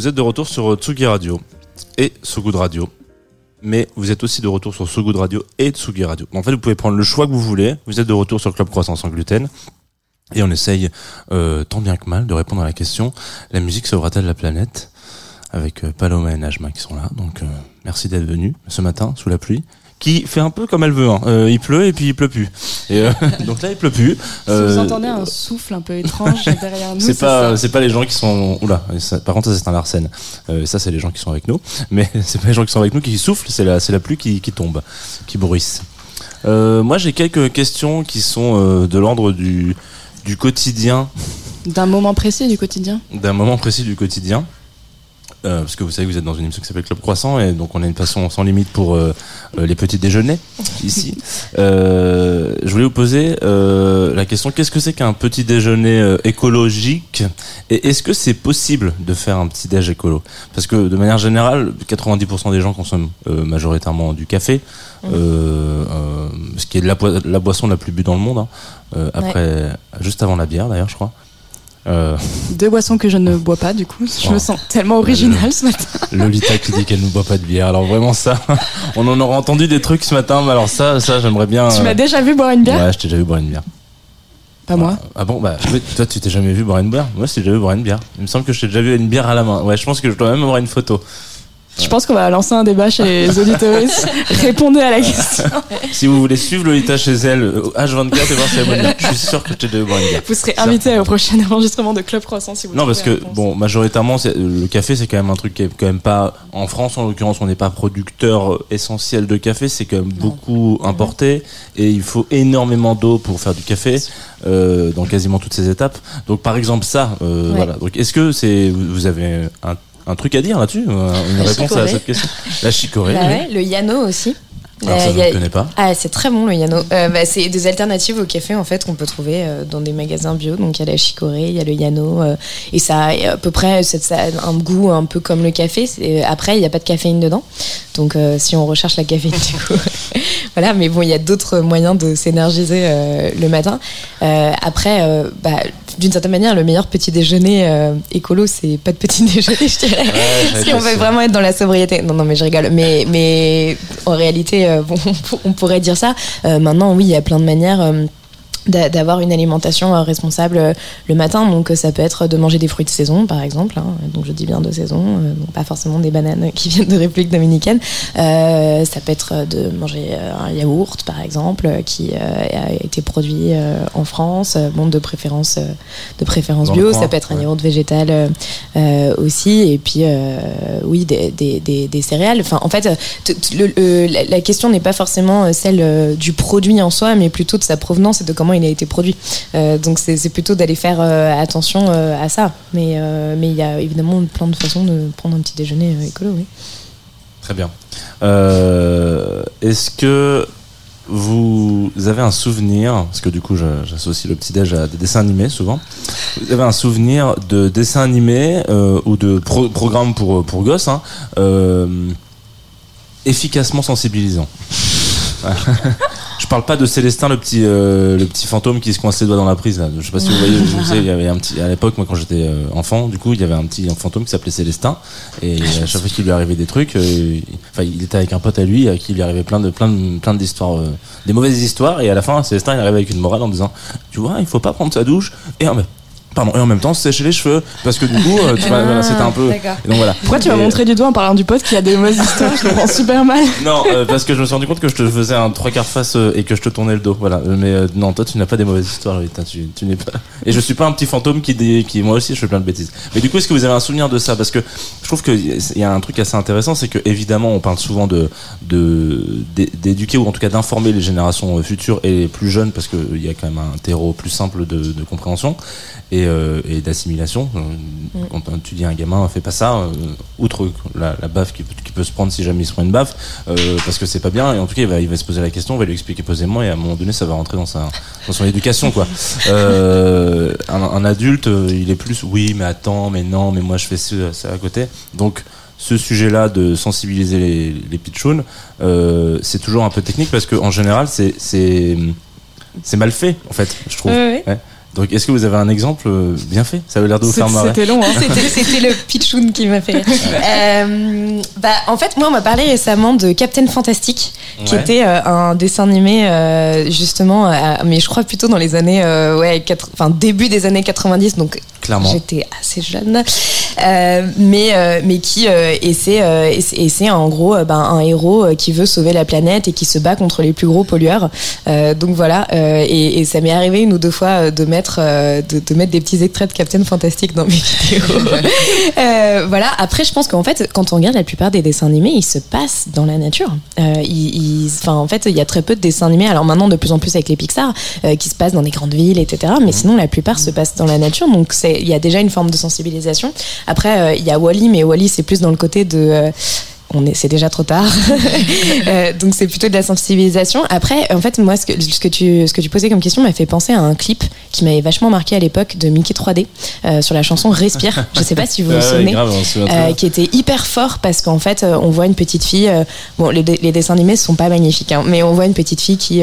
Vous êtes de retour sur Tsugi Radio et So Good Radio. Mais vous êtes aussi de retour sur So Good Radio et Tsugi Radio. En fait, vous pouvez prendre le choix que vous voulez. Vous êtes de retour sur Club Croissance sans gluten. Et on essaye, euh, tant bien que mal, de répondre à la question la musique sauvera-t-elle la planète? Avec euh, Paloma et Najma qui sont là. Donc, euh, merci d'être venus ce matin sous la pluie. Qui fait un peu comme elle veut. Hein. Euh, il pleut et puis il pleut plus. Et euh, donc là, il pleut plus. Si vous Euh, entendez un souffle un peu étrange derrière nous, c'est pas, c'est pas les gens qui sont. Oula, ça- par contre, ça c'est un arsène. Euh, ça, c'est les gens qui sont avec nous. Mais c'est pas les gens qui sont avec nous qui soufflent, c'est la, c'est la pluie qui, qui tombe, qui bruisse. Euh, moi, j'ai quelques questions qui sont euh, de l'ordre du, du quotidien, D'un moment précis du quotidien? d'un moment précis du quotidien. Euh, parce que vous savez que vous êtes dans une émission qui s'appelle Club Croissant et donc on a une passion sans limite pour euh, euh, les petits déjeuners ici. Euh, je voulais vous poser la question qu'est-ce que c'est qu'un petit déjeuner écologique? Et est-ce que c'est possible de faire un petit déj écolo? Parce que de manière générale, 90% des gens consomment majoritairement du café, euh, ce qui est la, boi- la boisson la plus bu dans le monde. hein. Après, juste avant la bière d'ailleurs, je crois. Euh, Deux boissons que je ne bois pas, du coup. Je Oh. me sens tellement originale ce matin. Lolita qui dit qu'elle ne boit pas de bière. Alors vraiment ça, on en aura entendu des trucs ce matin, mais alors ça, ça j'aimerais bien. Tu euh, m'as déjà vu boire une bière? Ouais, je t'ai déjà vu boire une bière. Pas moi. Ah bon, bah toi tu t'es jamais vu boire une bière? Moi, je t'ai déjà vu boire une bière. Il me semble que je t'ai déjà vu une bière à la main. Ouais, je pense que je dois même avoir une photo. Je pense qu'on va lancer un débat chez les auditeurs. Répondez à la question. Si vous voulez suivre Lolita chez elle, euh, au H24 et voir si elle je suis sûr que boire une bière. Vous serez invité au prochain enregistrement de Club Croissant si vous Non, parce que réponse. bon, majoritairement, c'est- le café, c'est quand même un truc qui est quand même pas en France en l'occurrence, on n'est pas producteur euh, essentiel de café, c'est quand même beaucoup importé et il faut énormément d'eau pour faire du café euh, dans quasiment toutes ces étapes. Donc, par exemple, ça, euh, Ouais. voilà. Donc, est-ce que c'est vous avez un, un truc à dire là-dessus, euh, une La réponse à chicorée. cette question La chicorée. Bah oui. le Yano aussi. Alors ça, Euh, je y a- ne connais pas. Ah, c'est très bon le Yano. Euh, bah, c'est des alternatives au café en fait qu'on peut trouver euh, dans des magasins bio. Donc il y a la chicorée, il y a le Yano euh, et ça a à peu près ça, ça a un goût un peu comme le café. Après il n'y a pas de caféine dedans. Donc euh, si on recherche la caféine du coup, voilà. Mais bon il y a d'autres moyens de s'énergiser euh, le matin. Euh, après euh, bah, d'une certaine manière le meilleur petit déjeuner écolo c'est pas de petit déjeuner je dirais. si on veut vraiment être dans la sobriété. Non, non, mais je rigole. Mais, mais en réalité, bon, on pourrait dire ça. Maintenant, oui, il y a plein de manières. D'a- d'avoir une alimentation euh, responsable euh, le matin. Donc euh, ça peut être de manger des fruits de saison par exemple hein. donc je dis bien de saison euh, donc pas forcément des bananes qui viennent de République dominicaine. Euh, ça peut être de manger un yaourt par exemple qui euh, a été produit en France bon de préférence de préférence Dans bio. coin, ça peut être un yaourt végétal aussi. Et puis oui des, des, des, des céréales. Enfin en fait le- le- la, la question n'est pas forcément celle du produit en soi mais plutôt de sa provenance et de comment il a été produit Euh, donc c'est plutôt d'aller faire euh, attention euh, à ça mais euh, mais il y a évidemment plein de façons de prendre un petit déjeuner euh, écolo oui. Très bien. Euh, Est-ce que vous avez un souvenir, parce que du coup j'associe le petit-déj à des dessins animés souvent, vous avez un souvenir de dessins animés euh, ou de pro programmes pour, pour gosses hein, euh, efficacement sensibilisants Je parle pas de Célestin, le petit, euh, le petit fantôme qui se coince les doigts dans la prise. Là. Je sais pas si vous voyez. Vous savez, il y avait un petit, à l'époque, moi, quand j'étais euh, enfant, du coup, il y avait un petit fantôme qui s'appelait Célestin. Et à chaque fois qu'il lui arrivait des trucs, euh, enfin, il était avec un pote à lui, à qui il lui arrivait plein de, plein de, plein d'histoires, euh, des mauvaises histoires. Et à la fin, Célestin, il arrivait avec une morale en disant, tu vois, il faut pas prendre sa douche et en même, pardon, et en même temps se sécher les cheveux, parce que du coup, euh, tu vois, c'était un peu. D'accord. Et donc voilà. Pourquoi tu m'as Et- montré du doigt en parlant du pote qui a des mauvaises histoires Je le prends super mal. Non, euh, parce que je me suis rendu compte que je te faisais un trois quarts face euh, et que je te tournais le dos. Voilà. Euh, Mais euh, non, toi, tu n'as pas des mauvaises histoires. Tu, tu n'es pas. Et je suis pas un petit fantôme qui, dé- qui, moi aussi, je fais plein de bêtises. Mais du coup, est-ce que vous avez un souvenir de ça? Parce que je trouve qu'il y a un truc assez intéressant, c'est que évidemment, on parle souvent de de d'é- d'éduquer ou en tout cas d'informer les générations euh, futures et les plus jeunes, parce qu'il y a quand même un terreau plus simple de, de compréhension et, euh, et d'assimilation. Euh, Quand tu dis à un gamin, fais pas ça, euh, outre la, la baffe qui, peut- qui peut se prendre si jamais il se prend une baffe, euh, parce que c'est pas bien. Et en tout cas, il va, il va se poser la question, on va lui expliquer posément, et à un moment donné, ça va rentrer dans sa dans son éducation, quoi. Un, un adulte, il est plus, oui, mais attends, mais non, mais moi je fais ça, ça à côté. Donc ce sujet-là de sensibiliser les, les pitchouns, euh, c'est toujours un peu technique parce que en général, c'est mal fait en fait, je trouve. Ouais. Ouais. Donc, est-ce que vous avez un exemple euh, bien fait? Ça avait l'air de vous faire marrer. C'était long, hein. C'était le pitchoun qui m'a fait rire. Euh, bah, en fait, moi, on m'a parlé récemment de Captain Fantastic, qui Ouais. était euh, un dessin animé, euh, justement, à- mais je crois plutôt dans les années, euh, ouais, enfin, début des années 90, donc Clairement. j'étais assez jeune, Euh, mais, euh, mais qui, euh, et c'est euh, en gros euh, ben, un héros qui veut sauver la planète et qui se bat contre les plus gros pollueurs. Euh, donc voilà, euh, et, et ça m'est arrivé une ou deux fois de mettre, euh, de, de mettre des petits extraits de Captain Fantastic dans mes vidéos. Euh, voilà. Après, je pense qu'en fait, quand on regarde la plupart des dessins animés, ils se passent dans la nature. Euh, ils, en fait, il y a très peu de dessins animés. Alors maintenant, de plus en plus avec les Pixar, qui se passent dans des grandes villes, etc. Mais sinon, la plupart se passent dans la nature. Donc, c'est, il y a déjà une forme de sensibilisation. Après, il y a Wally, mais Wally, c'est plus dans le côté de on est, c'est déjà trop tard. Euh, donc c'est plutôt de la sensibilisation. Après, en fait, moi, ce que, ce que tu, ce que tu posais comme question m'a fait penser à un clip qui m'avait vachement marqué à l'époque de Mickey 3D euh, sur la chanson Respire. Je sais pas si vous vous Ah ouais, souvenez. grave, Euh, qui était hyper fort parce qu'en fait on voit une petite fille bon les, les dessins animés sont pas magnifiques hein, mais on voit une petite fille qui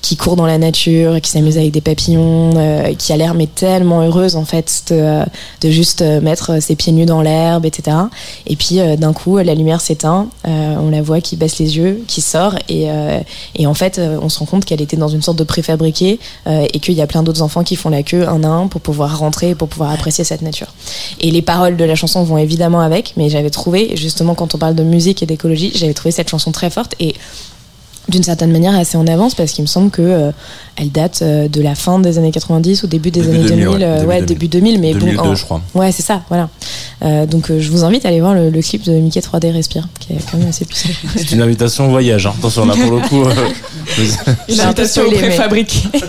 qui court dans la nature qui s'amuse avec des papillons qui a l'air mais tellement heureuse en fait de, de juste mettre ses pieds nus dans l'herbe etc et puis d'un coup la lumière euh, on la voit qui baisse les yeux qui sort et, euh, et en fait euh, on se rend compte qu'elle était dans une sorte de préfabriqué euh, et qu'il y a plein d'autres enfants qui font la queue un à un pour pouvoir rentrer pour pouvoir apprécier cette nature. Et les paroles de la chanson vont évidemment avec, mais j'avais trouvé, justement, quand on parle de musique et d'écologie, j'avais trouvé cette chanson très forte et d'une certaine manière assez en avance parce qu'il me semble que euh, elle date euh, de la fin des années 90 ou début des Début années 2000, 2000, ouais, euh, début ouais, 2000. début 2000, mais 2002, bon, en- je crois. ouais, c'est ça, voilà. Euh, donc euh, je vous invite à aller voir le, le clip de Mickey 3D Respire, qui est quand même assez puissant. C'est une invitation au voyage. hein. Attention, là, pour le coup. euh, Une invitation spoilé, mais- préfabriquée. Toi,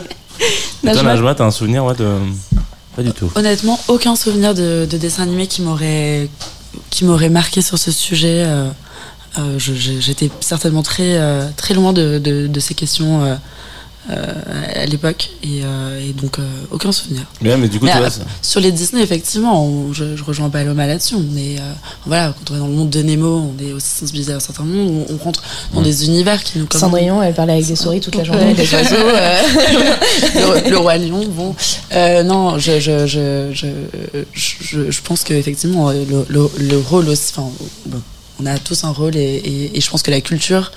Najma, Najma, t'as un souvenir ouais, de. Pas du tout. Honnêtement, aucun souvenir de, de dessin animé qui m'aurait qui m'aurait marqué sur ce sujet. Euh, J'étais certainement très euh, très loin de, de, de ces questions euh, euh, à l'époque et, euh, et donc euh, aucun souvenir. Ouais, mais du coup, Mais, tu vois, ça- Sur les Disney, effectivement, on- je, je rejoins Paloma là-dessus. On est, euh, voilà, quand on est dans le monde de Nemo, on est aussi sensibilisé à un certain monde. On, on rentre dans Ouais. des univers qui nous commandent. Cendrillon, elle parlait avec des souris toute la journée, des oiseaux. euh. le, le roi lion bon Euh, non je je, je, je, je, je pense que effectivement le, le, le rôle aussi enfin bon, on a tous un rôle et, et, et je pense que la culture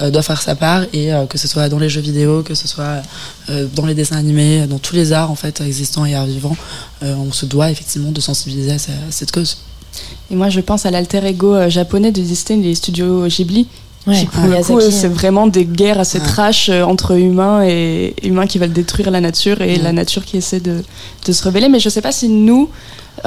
euh, doit faire sa part et euh, que ce soit dans les jeux vidéo que ce soit euh, dans les dessins animés dans tous les arts en fait existants et arts vivants euh, on se doit effectivement de sensibiliser à, sa- à cette cause Et moi, je pense à l'alter ego euh, japonais de Disney, les studios Ghibli. Ouais, qui, pour le Miyazaki. coup, euh, c'est vraiment des guerres assez Ouais. trash euh, entre humains et humains qui veulent détruire la nature et Ouais. la nature qui essaie de, de se rebeller. Mais je sais pas si nous,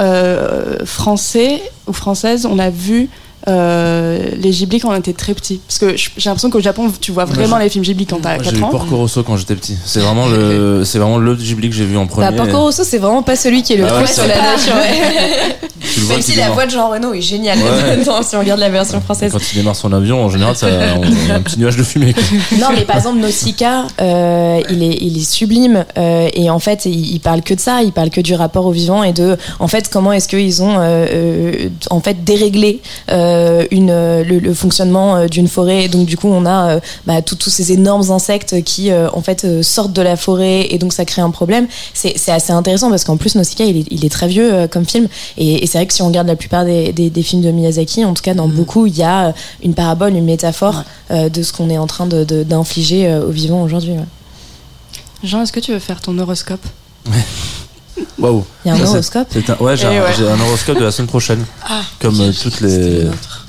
euh, Français ou Françaises, on a vu euh, les Ghibli quand on était très petits. Parce que j'ai l'impression qu'au Japon, tu vois vraiment j'ai- les films Ghibli quand t'as Moi, J'ai 4 vu ans. Porco Rosso quand j'étais petit. C'est vraiment le, c'est vraiment le Ghibli que j'ai vu en premier. Bah, Porco Rosso, c'est vraiment pas celui qui est le Ah ouais, sur la nature. ouais. Tu le vois Même si la voix de Jean Reno est géniale Ouais. dedans, si on regarde la version française. Quand il démarre son avion, en général, ça, on a un petit nuage de fumée. quoi. Non, mais par exemple, Nausicaa, euh, il, est, il est sublime. euh, et en fait, il, il parle que de ça. Il parle que du rapport au vivant et de, en fait, comment est-ce qu'ils ont, euh, euh, en fait, déréglé euh, une, euh, le, le fonctionnement euh, d'une forêt. Et donc, du coup, on a euh, bah, tous ces énormes insectes qui, euh, en fait, euh, sortent de la forêt et donc ça crée un problème. C'est c'est assez intéressant parce qu'en plus, Nausicaa, il est, il est très vieux euh, comme film. Et, et c'est vrai que si on regarde la plupart des, des, des films de Miyazaki, en tout cas, dans Mhm. beaucoup, il y a euh, une parabole, une métaphore euh, de ce qu'on est en train de- de- d'infliger euh, aux vivants aujourd'hui. ouais. Jean, est-ce que tu veux faire ton horoscope? Waouh. Il y a un horoscope. C'est un, ouais, j'ai Eh un, ouais. j'ai un horoscope de la semaine prochaine. ah Comme euh, toutes les.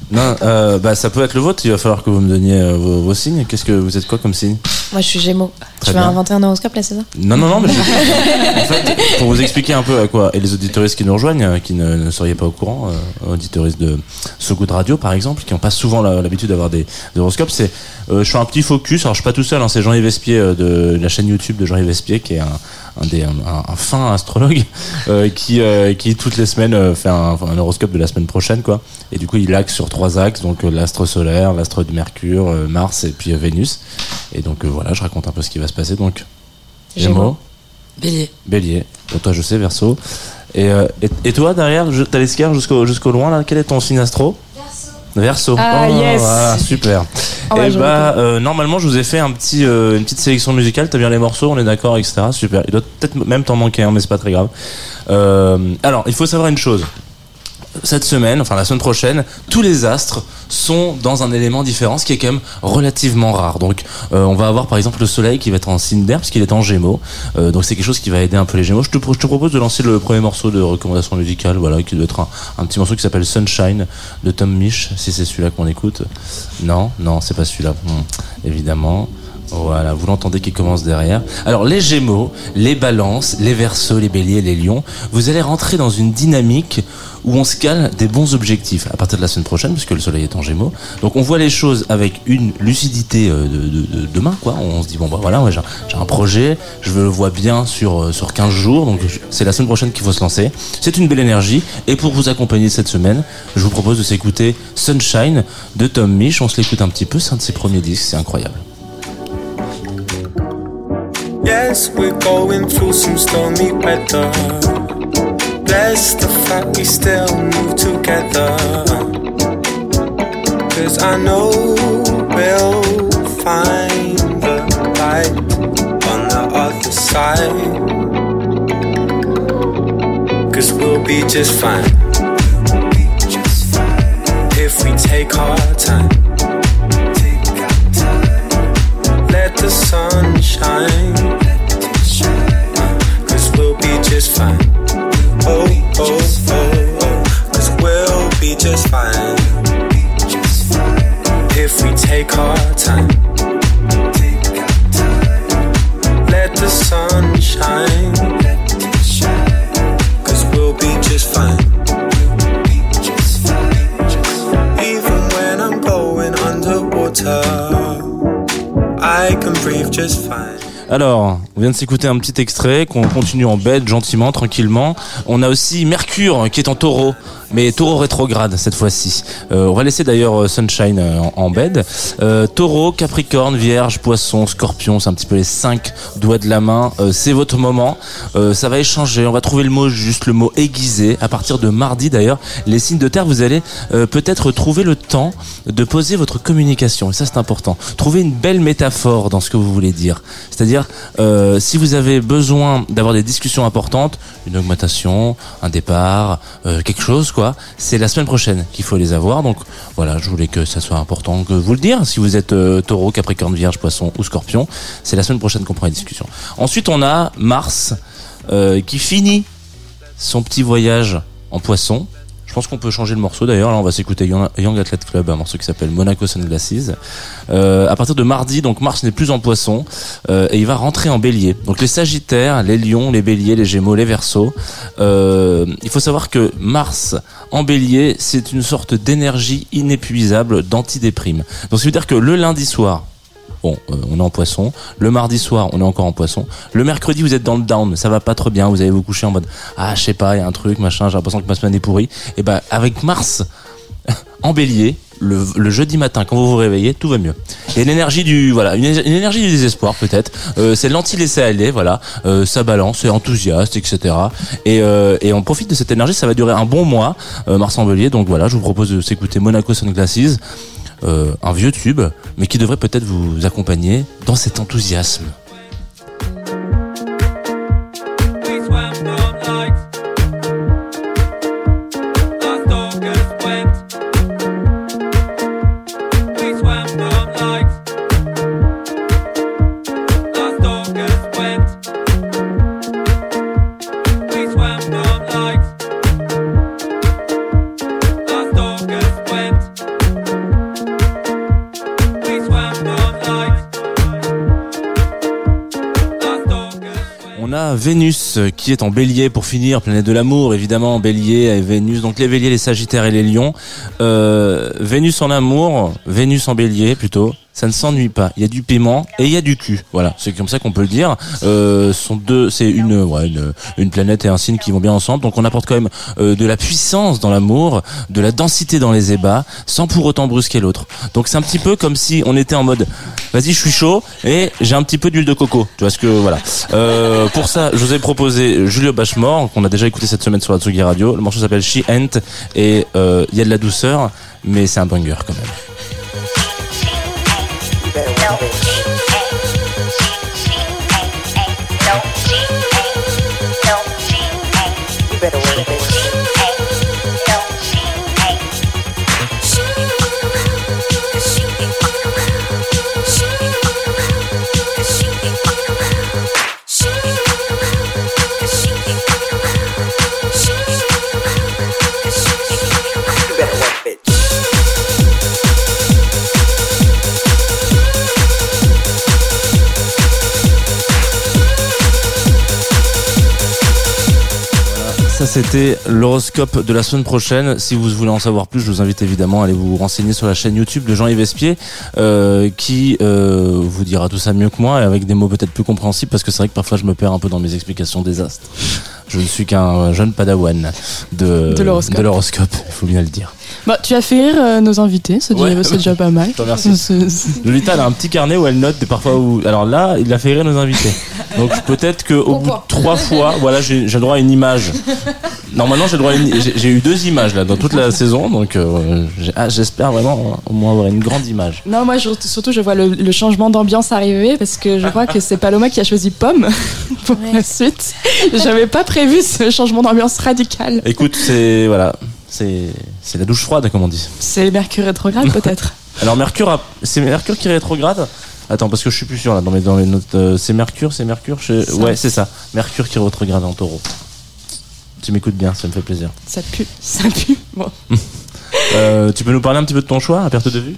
Non, euh, bah ça peut être le vôtre. Il va falloir que vous me donniez euh, vos, vos signes. Qu'est-ce que vous êtes quoi comme signe? Moi, je suis Gémeaux. Très tu vas inventer un horoscope là, c'est ça? Non, non, non, mais je- en fait, pour vous expliquer un peu à quoi, et les auditoristes qui nous rejoignent, qui ne, ne seriez pas au courant, euh, auditoristes de So Good Radio par exemple, qui n'ont pas souvent la- l'habitude d'avoir des, des horoscopes, c'est, euh, je fais un petit focus, alors je suis pas tout seul, hein, c'est Jean-Yves Espier euh, de la chaîne YouTube de Jean-Yves Espier, qui est un, un, des, un, un fin astrologue, euh, qui, euh, qui toutes les semaines euh, fait un, un horoscope de la semaine prochaine, quoi. Et du coup, il axe sur trois axes, donc l'astre solaire, l'astre de Mercure, Mars et puis Vénus. Et donc voilà, je raconte un peu ce qui va se passer, donc. Gémeaux. Bélier Bélier. Pour toi, je sais, Verso. Et, et, et toi, derrière, t'as l'esquerre jusqu'au jusqu'au loin, là, quel est ton signe astro? Verso. Ah, yes. voilà, super. Oh, et je bah, euh, normalement, je vous ai fait un petit, euh, une petite sélection musicale. T'as bien les morceaux, on est d'accord, etc. Super. Il doit peut-être même t'en manquer un, mais c'est pas très grave. Euh, alors, il faut savoir une chose. Cette semaine, enfin la semaine prochaine, tous les astres sont dans un élément différent, ce qui est quand même relativement rare. Donc, euh, on va avoir par exemple le Soleil qui va être en signe d'air parce qu'il est en Gémeaux. Euh, donc, c'est quelque chose qui va aider un peu les Gémeaux. Je te, propose de lancer le premier morceau de recommandation musicale, voilà, qui doit être un, un petit morceau qui s'appelle Sunshine de Tom Misch, si c'est celui-là qu'on écoute. Non, non, c'est pas celui-là. Hmm, évidemment. Voilà, vous l'entendez qui commence derrière. Alors les Gémeaux, les Balances, les Verseaux, les Béliers, les Lions, vous allez rentrer dans une dynamique où on se cale des bons objectifs à partir de la semaine prochaine, puisque le Soleil est en Gémeaux. Donc on voit les choses avec une lucidité euh, de, de, de demain, quoi. On se dit bon bah voilà, j'ai un- projet, je le vois bien sur euh, sur 15 jours, donc c'est la semaine prochaine qu'il faut se lancer. C'est une belle énergie. Et pour vous accompagner cette semaine, je vous propose de s'écouter Sunshine de Tom Misch. On se l'écoute un petit peu, c'est un de ses premiers disques, c'est incroyable. Yes, we're going through some stormy weather. Bless the fact we still move together. Cause I know we'll find the light on the other side. Cause we'll be just fine. If we take our time. Let the sun shine. Just fine. Oh, oh, oh. Cause we'll be just fine. If we take our time. Let the sun shine. Cause we'll be just fine. Even when I'm going underwater, I can breathe just fine. Alors, on vient de s'écouter un petit extrait qu'on continue en bête, gentiment, tranquillement. On a aussi Mercure qui est en taureau, mais taureau rétrograde cette fois-ci. Euh, on va laisser d'ailleurs euh, Sunshine euh, en, en bed. Euh, taureau, Capricorne, Vierge, Poisson, Scorpion, c'est un petit peu les cinq doigts de la main. Euh, c'est votre moment. Euh, ça va échanger. On va trouver le mot juste, le mot aiguisé. À partir de mardi d'ailleurs, les signes de terre, vous allez peut-être trouver le temps de poser votre communication. Et ça, c'est important. Trouver une belle métaphore dans ce que vous voulez dire. C'est-à-dire, si vous avez besoin d'avoir des discussions importantes, une augmentation, un départ, quelque chose, c'est la semaine prochaine qu'il faut les avoir. Donc voilà, je voulais que ça soit important que vous le dire. Si vous êtes euh, taureau, capricorne, vierge, poisson ou scorpion, c'est la semaine prochaine qu'on prend les discussions. Ensuite, on a Mars euh, qui finit son petit voyage en poisson. Je pense qu'on peut changer le morceau d'ailleurs. Là, on va s'écouter Young Athlete Club, un morceau qui s'appelle Monaco Sunglasses. Euh, à partir de mardi, donc Mars n'est plus en poisson euh, et il va rentrer en bélier. Donc les sagittaires, les lions, les béliers, les gémeaux, les versos. Euh, il faut savoir que Mars en bélier, c'est une sorte d'énergie inépuisable d'antidéprime. Donc ça veut dire que le lundi soir, Bon, euh, on est en poisson. Le mardi soir, on est encore en poisson. Le mercredi, vous êtes dans le down, ça va pas trop bien. Vous allez vous coucher en mode ah, je sais pas, il y a un truc, machin. J'ai l'impression que ma semaine est pourrie. Et ben, avec Mars en Bélier, le, jeudi matin, quand vous vous réveillez, tout va mieux. Il y du voilà, une, énergie du désespoir peut-être. Euh, c'est l'anti laisser aller, voilà. Euh, ça balance, c'est enthousiaste, etc. Et, et on profite de cette énergie. Ça va durer un bon mois, Mars en Bélier. Donc voilà, je vous propose de s'écouter Monaco Sunglasses. Euh, un vieux tube, mais qui devrait peut-être vous accompagner dans cet enthousiasme. Vénus euh, qui est en bélier pour finir, planète de l'amour évidemment, bélier et Vénus, donc les béliers, les sagittaires et les lions. Euh, Vénus en amour, Vénus en bélier plutôt, ça ne s'ennuie pas. Il y a du paiement et il y a du cul. Voilà, c'est comme ça qu'on peut le dire. Euh, sont deux, c'est une, ouais, une, une planète et un signe qui vont bien ensemble. Donc on apporte quand même euh, de la puissance dans l'amour, de la densité dans les ébats, sans pour autant brusquer l'autre. Donc c'est un petit peu comme si on était en mode, vas-y, je suis chaud et j'ai un petit peu d'huile de coco. Tu vois ce que voilà. Euh, pour ça, je vous ai proposé Julio Bachemort qu'on a déjà écouté cette semaine sur la Tsugi Radio. Le morceau s'appelle She Ain't et euh, il y a de la douceur, mais c'est un banger quand même. C'était l'horoscope de la semaine prochaine. Si vous voulez en savoir plus, je vous invite évidemment à aller vous renseigner sur la chaîne YouTube de Jean-Yves Espier, euh, qui euh, vous dira tout ça mieux que moi et avec des mots peut-être plus compréhensibles, parce que c'est vrai que parfois je me perds un peu dans mes explications désastres. Je ne suis qu'un jeune padawan de, De l'horoscope. de l'horoscope, il faut bien le dire. Bah, tu as fait rire euh, nos invités, c'est Ouais. déjà, c'est déjà pas mal. Je te remercie. C'est- c'est- Lolita, elle a un petit carnet où elle note des parfois où. Alors là, il a fait rire nos invités. Donc peut-être qu'au bout de trois fois, voilà, j'ai le droit à une image. Normalement, j'ai droit une- eu deux images là dans toute la saison, donc euh, ah, j'espère vraiment au moins avoir une grande image. Non, moi je- surtout je vois le, le changement d'ambiance arriver parce que je crois que c'est Paloma qui a choisi Pomme pour la suite. J'avais pas prévu ce changement d'ambiance radical. Écoute, c'est voilà, c'est la douche froide comme on dit. C'est Mercure rétrograde peut-être. Alors Mercure, a- c'est Mercure qui est rétrograde. Attends, parce que je suis plus sûr là dans mes dans les notes. euh, c'est Mercure, c'est Mercure. je-. Ouais, c'est ça. Mercure qui est rétrograde en Taureau. Tu m'écoutes bien, ça me fait plaisir. Ça pue, ça pue. Bon. Euh, tu peux nous parler un petit peu de ton choix à perte de vue?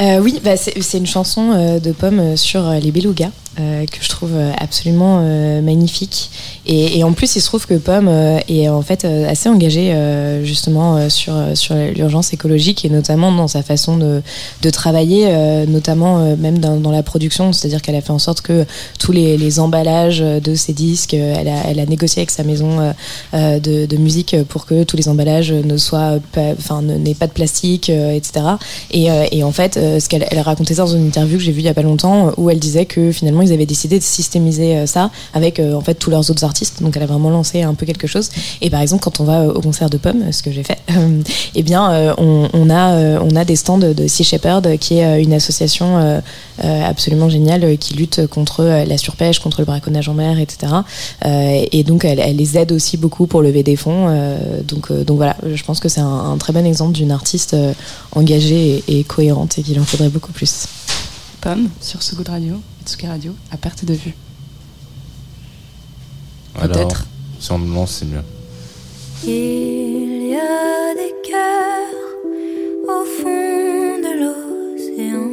Euh, oui, bah, c'est une chanson euh, de Pomme euh, sur les belugas que je trouve absolument magnifique. Et, en plus, il se trouve que Pomme est en fait assez engagée justement sur, sur l'urgence écologique et notamment dans sa façon de, de travailler, notamment même dans, la production. C'est-à-dire qu'elle a fait en sorte que tous les, emballages de ses disques, elle a, négocié avec sa maison de, musique pour que tous les emballages ne soient enfin, n'aient pas de plastique, etc. Et, en fait, ce qu'elle elle racontait ça dans une interview que j'ai vue il y a pas longtemps, euh, où elle disait que finalement ils avaient décidé de systémiser euh, ça avec euh, en fait tous leurs autres artistes. Donc elle a vraiment lancé un peu quelque chose. Et par exemple, quand on va euh, au concert de Pomme, ce que j'ai fait, euh, eh bien, euh, on, a euh, on a des stands de Sea Shepherd, qui est euh, une association euh, euh, absolument géniale euh, qui lutte contre euh, la surpêche, contre le braconnage en mer, etc. Euh, et donc elle, les aide aussi beaucoup pour lever des fonds. euh, donc euh, voilà, je pense que c'est un, très bon exemple d'une artiste euh, engagée et, cohérente et qu'il en faudrait beaucoup plus. Pomme sur ce goût de radio, Tsuki Radio, à perte de vue. Peut-être. Si on me lance, c'est mieux. Il y a des cœurs au fond de l'océan.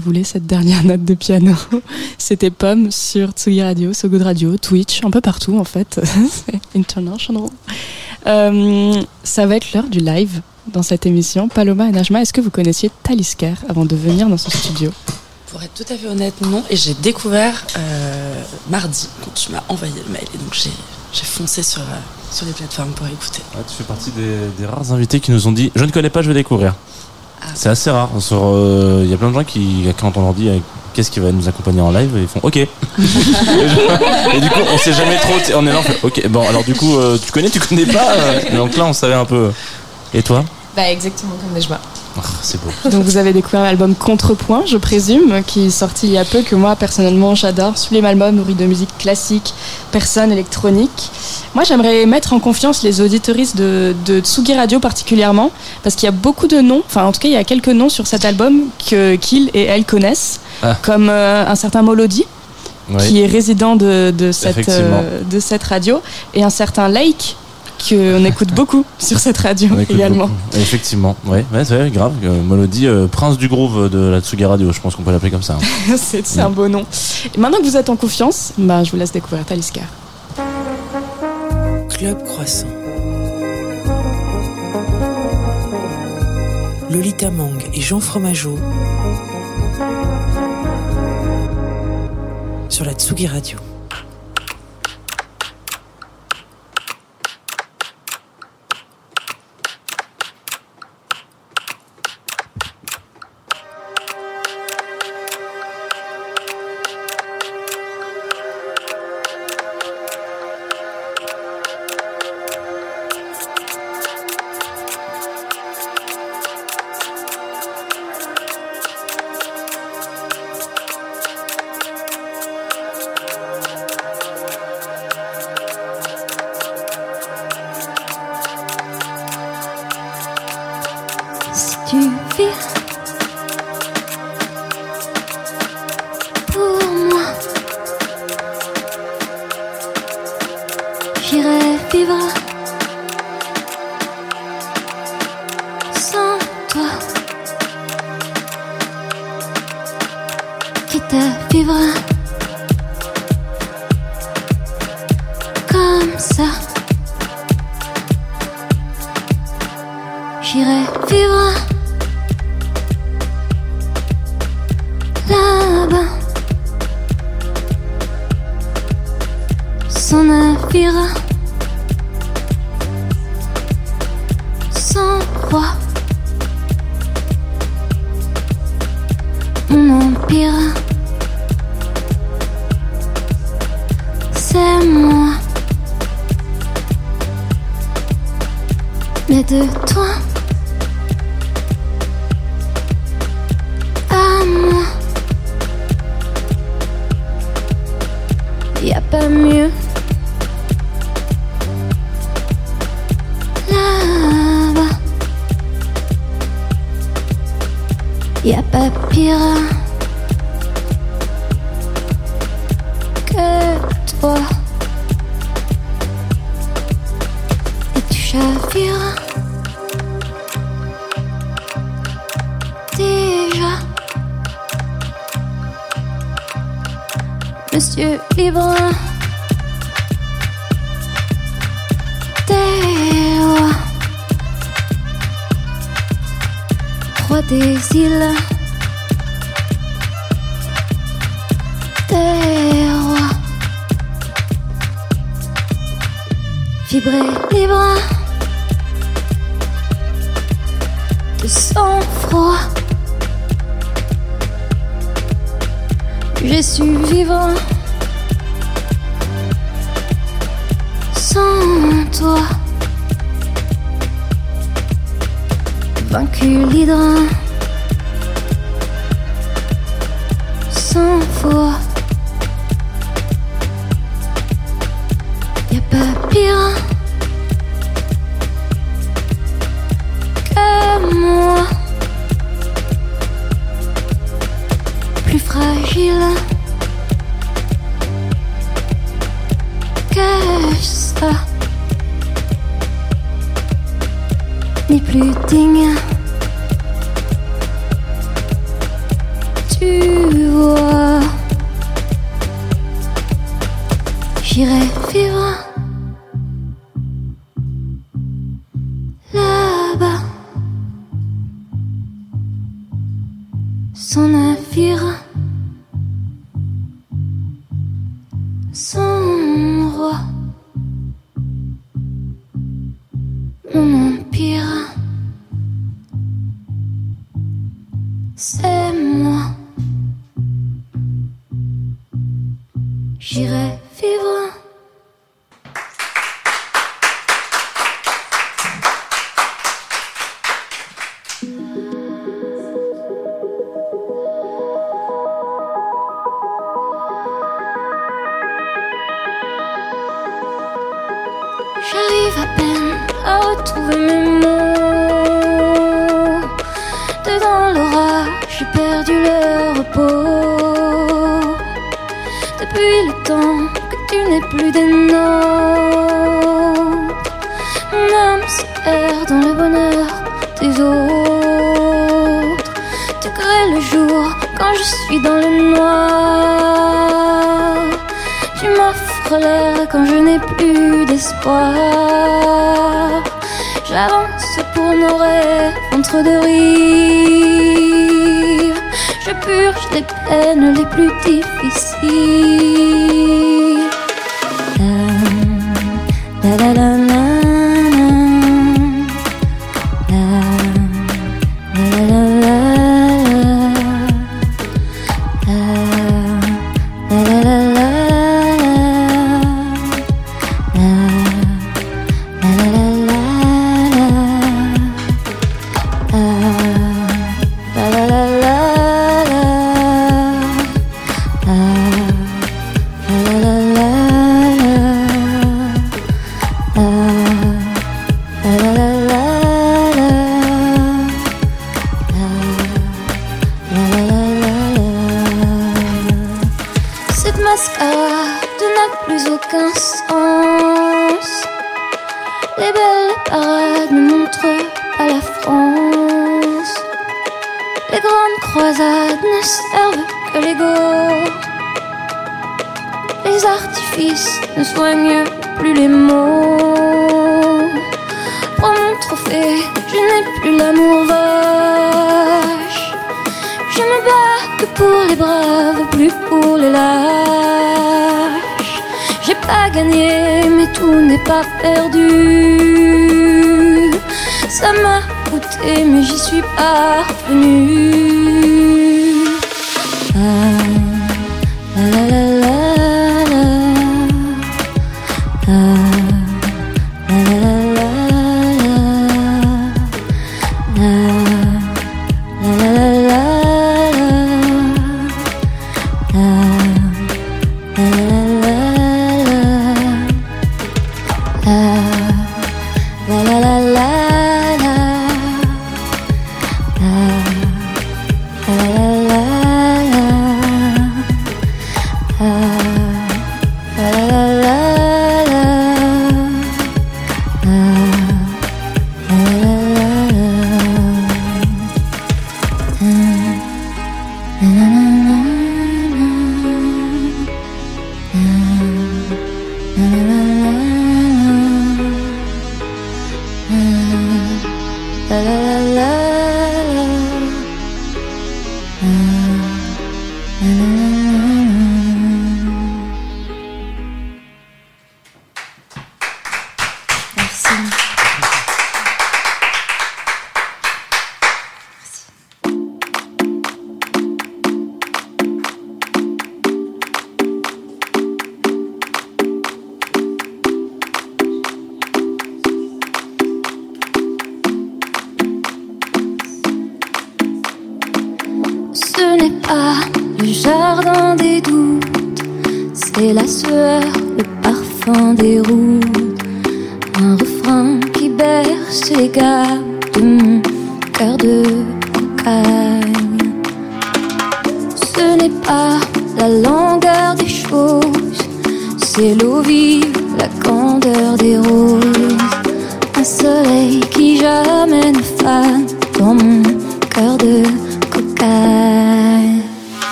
La voulait cette dernière note de piano. C'était Pomme sur Tsugi Radio, So Good Radio, Twitch, un peu partout en fait. C'est international. Euh, ça va être l'heure du live dans cette émission. Paloma et Najma, est-ce que vous connaissiez Talisker avant de venir dans ce studio? Pour être tout à fait honnête, non. Et j'ai découvert euh, mardi quand tu m'as envoyé le mail. Et donc j'ai j'ai foncé sur, euh, sur les plateformes pour écouter. Ouais, tu fais partie des, des rares invités qui nous ont dit Je ne connais pas, je vais découvrir. C'est assez rare. Euh, Il y a plein de gens qui, quand on leur dit euh, qu'est-ce qui va nous accompagner en live, ils font OK. et, je- et du coup, on sait jamais trop. On est là, on fait OK. Bon, alors du coup, euh, tu connais, tu connais pas euh, Donc là, on savait un peu. Et toi? Bah, exactement comme Nejma. Ah, C'est beau. Donc vous avez découvert l'album Contrepoint, je présume, qui est sorti il y a peu, que moi personnellement j'adore. Sublime album nourri de musique classique, personne électronique. Moi j'aimerais mettre en confiance les auditoristes de, de Tsugi Radio particulièrement, parce qu'il y a beaucoup de noms, enfin en tout cas il y a quelques noms sur cet album que qu'ils et elles connaissent, Ah. comme euh, un certain Molody, qui est résident de, de, cette, Effectivement. euh, de cette radio, et un certain Lake, qu'on écoute beaucoup sur cette radio également. beaucoup. Effectivement, ouais, ouais c'est vrai, grave. Euh, Molody, euh, prince du groove de la Tsugi Radio, je pense qu'on peut l'appeler comme ça. hein. c'est un beau nom. Et maintenant que vous êtes en confiance, bah, je vous laisse découvrir Talisker. Club Croissant. Lolita Mang et Jean Fromageau sur la Tsugi Radio. Quitte à vivre J'irai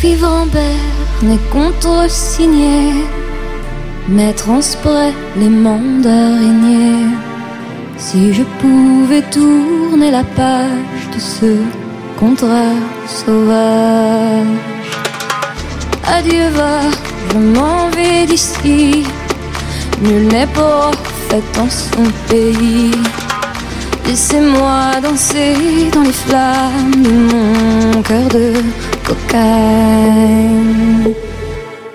Vivambert n'est contre-signé, en spray les mondes. Si je pouvais tourner la page de ce contrat sauvage. Adieu va, je m'en vais d'ici. Nul n'est fait dans son pays. Laissez-moi danser dans les flammes du monde cœur de cocaïne.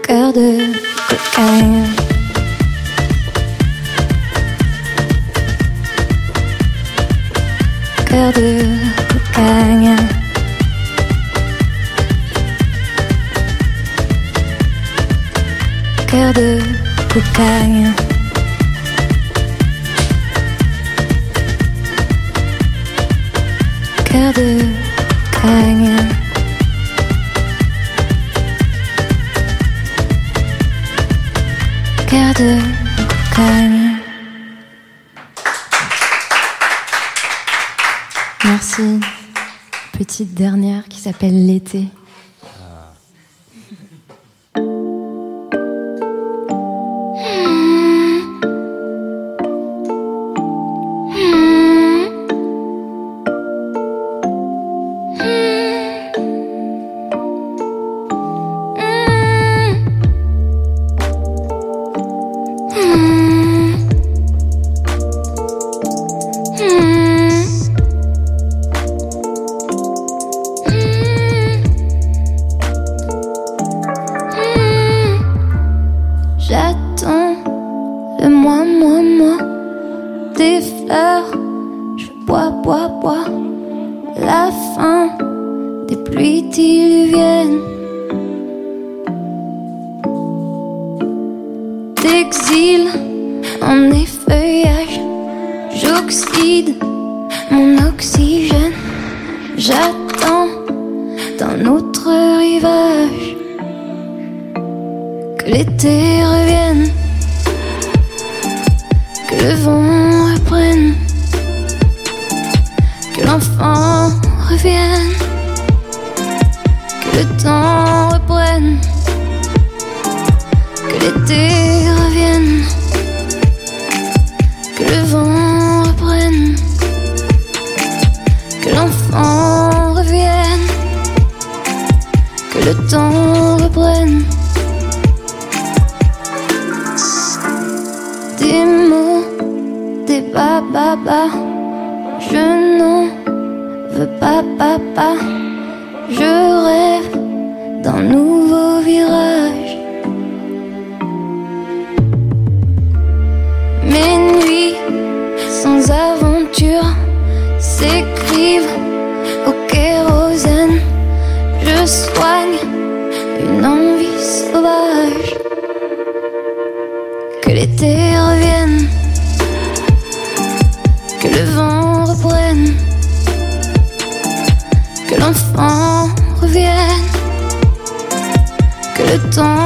Cœur de cocaïne. Cœur de cocaïne. Cœur de cocaïne. qui s'appelle l'été. Papa. Je rêve d'un nouveau temps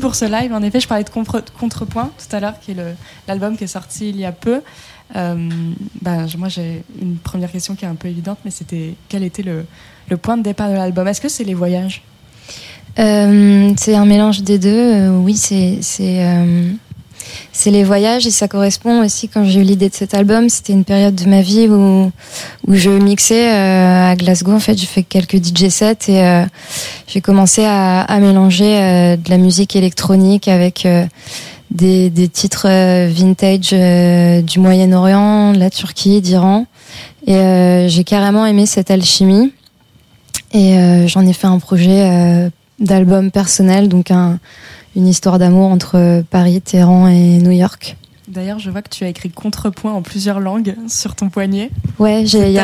Pour ce live. En effet, je parlais de contre- Contrepoint tout à l'heure, qui est l'album qui est sorti il y a peu. Euh, ben, moi, j'ai une première question qui est un peu évidente, mais c'était quel était le, le point de départ de l'album? Est-ce que c'est les voyages? Euh, c'est un mélange des deux. Euh, oui, c'est c'est les voyages et ça correspond aussi quand j'ai eu l'idée de cet album. C'était une période de ma vie où où je mixais euh, à Glasgow. En fait, j'ai fait quelques DJ sets et euh, j'ai commencé à, à mélanger euh, de la musique électronique avec euh, des, des titres euh, vintage euh, du Moyen-Orient, de la Turquie, d'Iran. Et j'ai carrément aimé cette alchimie. Et j'en ai fait un projet d'album personnel, donc un, une histoire d'amour entre Paris, Téhéran et New York. D'ailleurs, je vois que tu as écrit Contrepoint en plusieurs langues sur ton poignet. Ouais, il y, y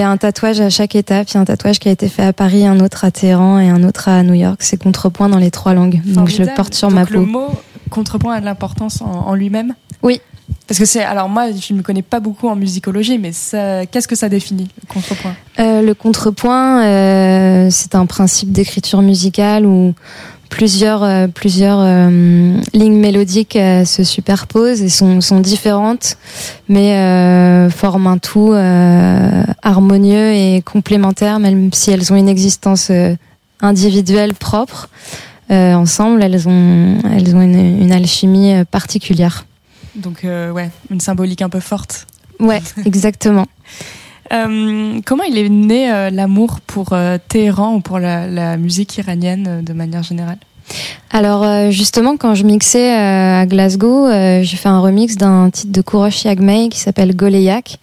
a un tatouage à chaque étape. Il y a un tatouage qui a été fait à Paris, un autre à Téhéran et un autre à New York. C'est contrepoint dans les trois langues. Donc je le porte sur Donc ma Le peau. mot Contrepoint a de l'importance en, en lui-même? Oui. Parce que c'est. Alors, moi, je ne me connais pas beaucoup en musicologie, mais qu'est-ce que ça définit, le contrepoint? Euh, le contrepoint, euh, c'est un principe d'écriture musicale où plusieurs, euh, plusieurs euh, lignes mélodiques euh, se superposent et sont, sont différentes, mais euh, forment un tout harmonieux et complémentaire, même si elles ont une existence individuelle propre. Ensemble, elles ont, elles ont une, une alchimie particulière. Donc, ouais, une symbolique un peu forte. Ouais, exactement. Euh, comment il est né euh, l'amour pour euh, Téhéran ou pour la, musique iranienne de manière générale? Alors justement, quand je mixais à Glasgow, j'ai fait un remix d'un titre de Kourosh Yagmei qui s'appelle Goleyak,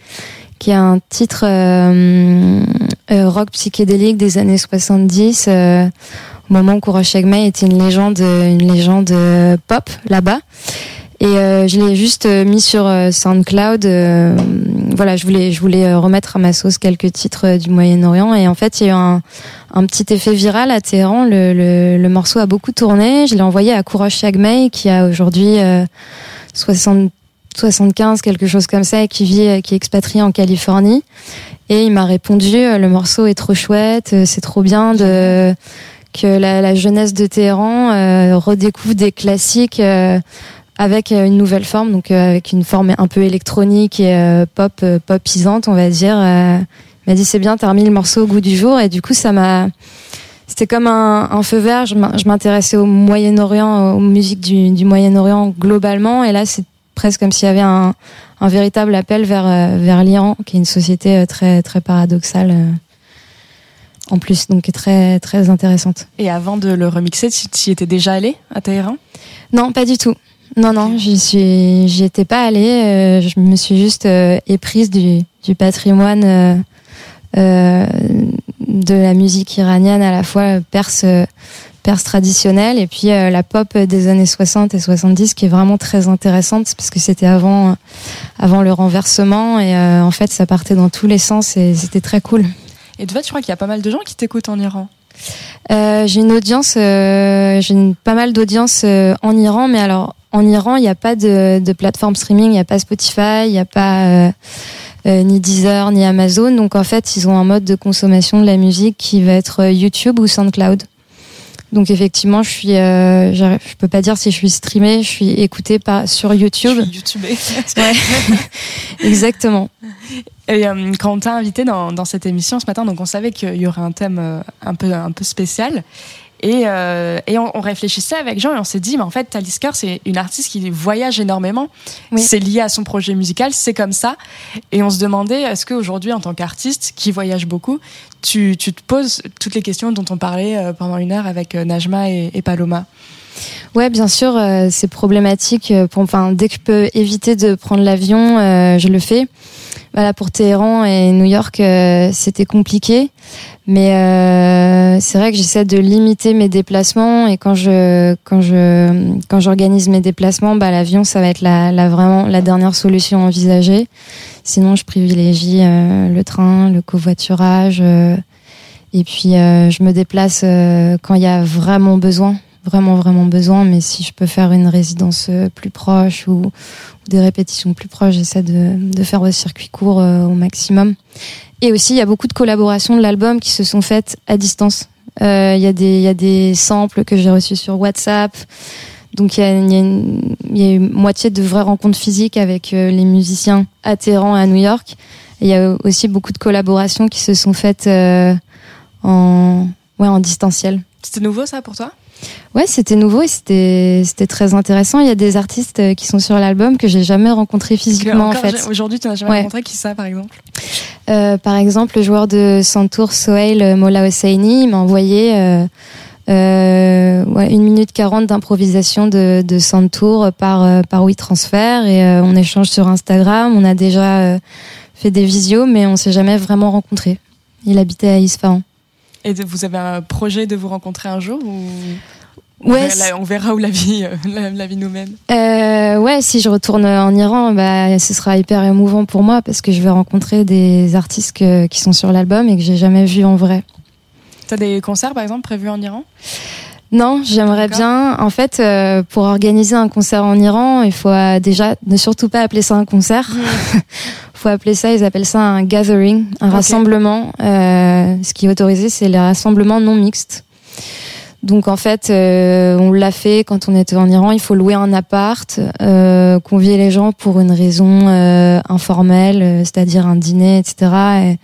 qui est un titre rock psychédélique des années 70, euh, au moment où Kourosh Yagmei était une légende, une légende pop là-bas. Et euh, je l'ai juste euh, mis sur euh, SoundCloud. voilà, je voulais, je voulais remettre à ma sauce quelques titres du Moyen-Orient. Et en fait, il y a eu un, un petit effet viral à Téhéran. Le, le, le morceau a beaucoup tourné. Je l'ai envoyé à Kourosh Yagmei, qui a aujourd'hui euh, 60, 75, quelque chose comme ça, qui vit, qui est expatrié en Californie. Et il m'a répondu, le morceau est trop chouette, c'est trop bien de que la, la jeunesse de Téhéran euh, redécouvre des classiques. euh, avec euh, une nouvelle forme, donc euh, avec une forme un peu électronique et euh, pop, euh, popisante, on va dire. Euh, il m'a dit c'est bien, t'as remis le morceau au goût du jour, et du coup ça m'a, c'était comme un, un feu vert. Je m'in- je m'intéressais au Moyen-Orient, aux musiques du, du Moyen-Orient globalement, et là c'est presque comme s'il y avait un, un véritable appel vers vers l'Iran, qui est une société très très paradoxale. en plus, donc qui est très très intéressante. Et avant de le remixer, tu y étais déjà allé à Téhéran? Non, pas du tout. Non, non, j'y suis, j'y étais pas allée. euh, je me suis juste euh, éprise du, du patrimoine euh, euh, de la musique iranienne, à la fois perse, perse traditionnelle, et puis euh, la pop des années 60 et 70, qui est vraiment très intéressante parce que c'était avant, avant le renversement, et euh, en fait, ça partait dans tous les sens, et c'était très cool. Et tu vois, tu crois qu'il y a pas mal de gens qui t'écoutent en Iran Euh, j'ai une audience, euh, j'ai pas mal d'audience euh, en Iran, mais alors en Iran, il n'y a pas de, de plateforme streaming, il n'y a pas Spotify, il n'y a pas ni Deezer, ni Amazon. Donc en fait, ils ont un mode de consommation de la musique qui va être YouTube ou SoundCloud. Donc effectivement, je suis, je peux pas dire si je suis streamée, je suis écoutée par sur YouTube. Je suis youtubée. Ouais, exactement. Et euh, quand on t'a invité dans, dans cette émission ce matin, donc on savait qu'il y aurait un thème euh, un peu un peu spécial. Et, euh, et on, on réfléchissait avec Jean et on s'est dit, mais en fait, Talisker, c'est une artiste qui voyage énormément. Oui. C'est lié à son projet musical, c'est comme ça. Et on se demandait, est-ce qu'aujourd'hui, en tant qu'artiste qui voyage beaucoup, tu, tu te poses toutes les questions dont on parlait pendant une heure avec Najma et, et Paloma? Ouais, bien sûr, euh, c'est problématique. Pour, enfin, dès que je peux éviter de prendre l'avion, euh, je le fais. Voilà, pour Téhéran et New York, euh, c'était compliqué, mais euh, c'est vrai que j'essaie de limiter mes déplacements et quand je quand je quand j'organise mes déplacements, bah l'avion ça va être la, la vraiment la dernière solution envisagée. Sinon, je privilégie euh, le train, le covoiturage, et puis je me déplace quand il y a vraiment besoin vraiment vraiment besoin mais si je peux faire une résidence euh, plus proche ou, des répétitions plus proches j'essaie de, de faire le circuit court euh, au maximum. Et aussi il y a beaucoup de collaborations de l'album qui se sont faites à distance. Euh, il y a des y a des samples que j'ai reçus sur WhatsApp. Donc il y a, y a y a une moitié de vraies rencontres physiques avec les musiciens à Téhéran à New York. Il y a aussi beaucoup de collaborations qui se sont faites euh, en ouais en distanciel. C'était nouveau ça pour toi? Ouais, c'était nouveau et c'était c'était très intéressant. Il y a des artistes euh, qui sont sur l'album que j'ai jamais rencontrés physiquement en fait. Aujourd'hui, tu n'as jamais Ouais. rencontré qui ça, par exemple? Euh, par exemple, le joueur de Santour, Sohail euh, Mola Hosseini, m'a envoyé euh, euh, ouais, une minute 40 d'improvisation de, de Santour par par WeTransfer et on échange sur Instagram. On a déjà fait des visios, mais on s'est jamais vraiment rencontrés. Il habitait à Isfahan. Et vous avez un projet de vous rencontrer un jour ou Ouais, on, verra, la- on verra où la vie, euh, la, la vie nous mène. Euh, ouais, si je retourne en Iran, bah, ce sera hyper émouvant pour moi parce que je vais rencontrer des artistes que- qui sont sur l'album et que j'ai jamais vus en vrai. T'as des concerts, par exemple, prévus en Iran? Non, j'aimerais bien. En fait, euh, pour organiser un concert en Iran, il faut euh, déjà ne surtout pas appeler ça un concert. faut appeler ça, ils appellent ça un gathering, un rassemblement. Euh, ce qui est autorisé, c'est les rassemblements non mixtes. Donc en fait, euh, on l'a fait quand on était en Iran. Il faut louer un appart, euh, convier les gens pour une raison euh, informelle, c'est-à-dire un dîner, etc. Et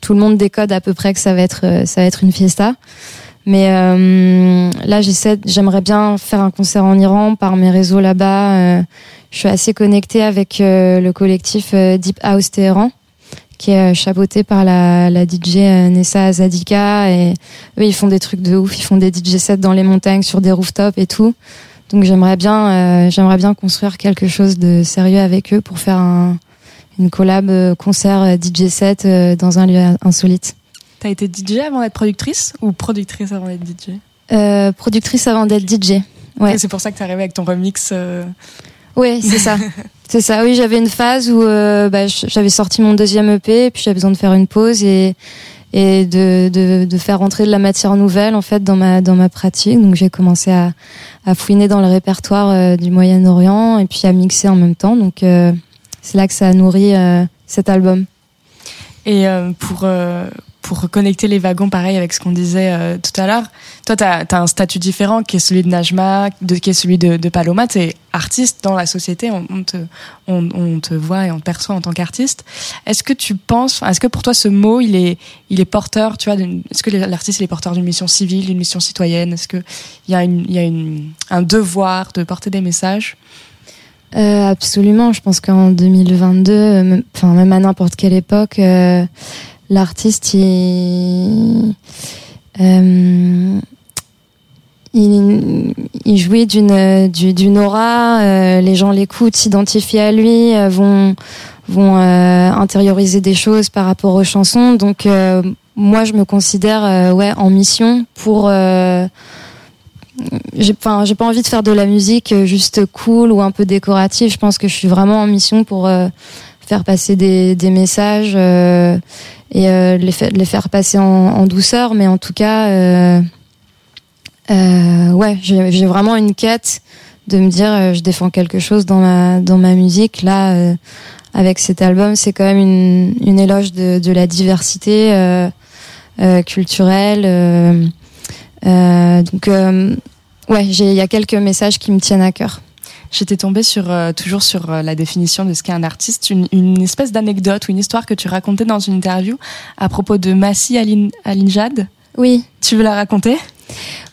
tout le monde décode à peu près que ça va être, ça va être une fiesta. Mais euh, là, j'essaie, j'aimerais bien faire un concert en Iran par mes réseaux là-bas. Euh, je suis assez connectée avec euh, le collectif euh, Deep House Téhéran, qui est chapeauté par la, DJ Nessa Zadika. Et eux, ils font des trucs de ouf. Ils font des DJ sets dans les montagnes, sur des rooftops et tout. Donc j'aimerais bien, j'aimerais bien construire quelque chose de sérieux avec eux pour faire un, une collab concert DJ set dans un lieu insolite. T'as été DJ avant d'être productrice ou productrice avant d'être DJ Euh, productrice avant d'être DJ. Ouais. Et c'est pour ça que t'es arrivée avec ton remix. euh, Oui, c'est ça. c'est ça. Oui, j'avais une phase où euh, bah, j'avais sorti mon deuxième EP, et puis j'avais besoin de faire une pause et et de, de, de faire rentrer de la matière nouvelle en fait dans ma dans ma pratique. Donc j'ai commencé à, à fouiner dans le répertoire euh, du Moyen-Orient et puis à mixer en même temps. Donc euh, c'est là que ça a nourri euh, cet album. Et pour, pour reconnecter les wagons, pareil avec ce qu'on disait euh, tout à l'heure. Toi, tu as, un statut différent qui est celui de Najma, de, qui est celui de, Paloma. Tu es artiste dans la société, on, te, on, te voit et on te perçoit en tant qu'artiste. Est-ce que tu penses, est-ce que pour toi ce mot, il est, il est porteur, tu vois, est-ce que l'artiste est porteur d'une mission civile, d'une mission citoyenne? Est-ce qu'il y a, une, y a une, un devoir de porter des messages? Euh, absolument, je pense qu'en 2022, euh, enfin même à n'importe quelle époque, l'artiste il, euh, il, jouit d'une du- d'une aura, euh, les gens l'écoutent, s'identifient à lui, euh, vont intérioriser des choses par rapport aux chansons. Donc moi je me considère en mission pour j'ai enfin j'ai pas envie de faire de la musique juste cool ou un peu décorative je pense que je suis vraiment en mission pour faire passer des, messages et euh, les, fa- les faire passer en, en douceur mais en tout cas euh, euh, ouais j'ai vraiment une quête de me dire euh, je défends quelque chose dans ma dans ma musique là euh, avec cet album c'est quand même une, une éloge de, de la diversité euh, culturelle donc, ouais, il y a quelques messages qui me tiennent à cœur. J'étais tombée sur euh, toujours sur euh, la définition de ce qu'est un artiste, une, une espèce d'anecdote ou une histoire que tu racontais dans une interview à propos de Massi Alin, Alinjad. Oui, Tu veux la raconter?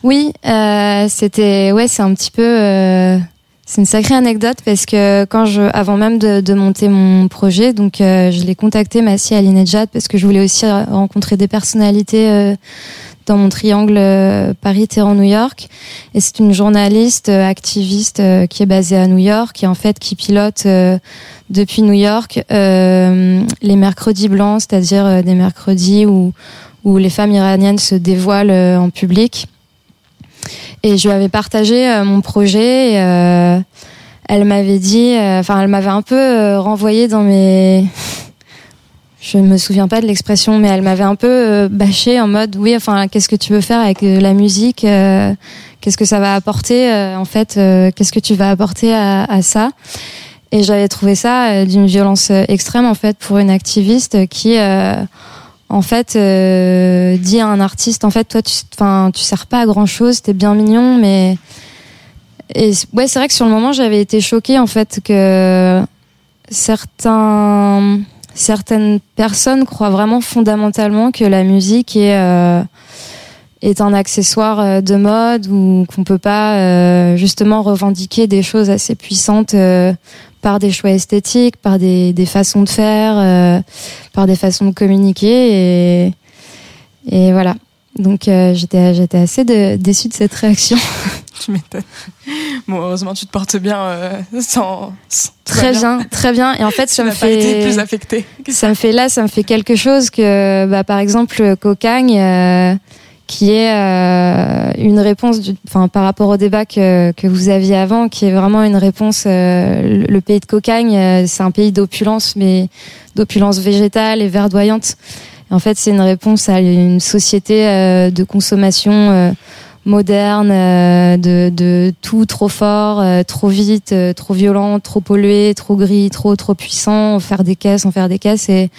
Oui, euh, c'était, ouais, c'est un petit peu, euh, c'est une sacrée anecdote parce que quand je, avant même de, de monter mon projet, donc je l'ai contacté Massi Alinejad parce que je voulais aussi rencontrer des personnalités dans mon triangle euh, Paris-Téhéran-New York. Et c'est une journaliste euh, activiste euh, qui est basée à New York et en fait qui pilote depuis New York les mercredis blancs, c'est-à-dire des mercredis où où les femmes iraniennes se dévoilent en public. Et je lui avais partagé mon projet. Et, elle m'avait dit, enfin, elle m'avait un peu renvoyé dans mes. Je me souviens pas de l'expression, mais elle m'avait un peu euh, bâché en mode, oui, enfin, qu'est-ce que tu veux faire avec euh, la musique euh, Qu'est-ce que ça va apporter En fait, qu'est-ce que tu vas apporter à, ça? Et j'avais trouvé ça d'une violence extrême, en fait, pour une activiste qui. en fait, dit à un artiste, en fait, toi, tu, enfin, tu sers pas à grand chose, t'es bien mignon, mais et ouais, c'est vrai que sur le moment, j'avais été choquée en fait que certains, certaines personnes croient vraiment fondamentalement que la musique est euh, est un accessoire euh, de mode ou qu'on peut pas euh, justement revendiquer des choses assez puissantes euh, par des choix esthétiques, par des, des façons de faire, euh, par des façons de communiquer et et voilà. Donc euh, j'étais j'étais assez de- déçue de cette réaction. Tu m'étonnes. Bon, heureusement, tu te portes bien euh, sans, sans- Très bien, très bien. Et en fait, ça me pas été fait plus affecté. ça me fait là, ça me fait quelque chose que, bah, par exemple, Cocagne, euh, qui est euh, une réponse, du, enfin, par rapport au débat que, que vous aviez avant, qui est vraiment une réponse. euh, le, le pays de Cocagne, euh, c'est un pays d'opulence, mais d'opulence végétale et verdoyante. En fait, c'est une réponse à une société euh, de consommation. euh, moderne, euh, de, de tout trop fort, euh, trop vite, euh, trop violent, trop pollué, trop gris, trop trop puissant, en faire des caisses, en faire des caisses et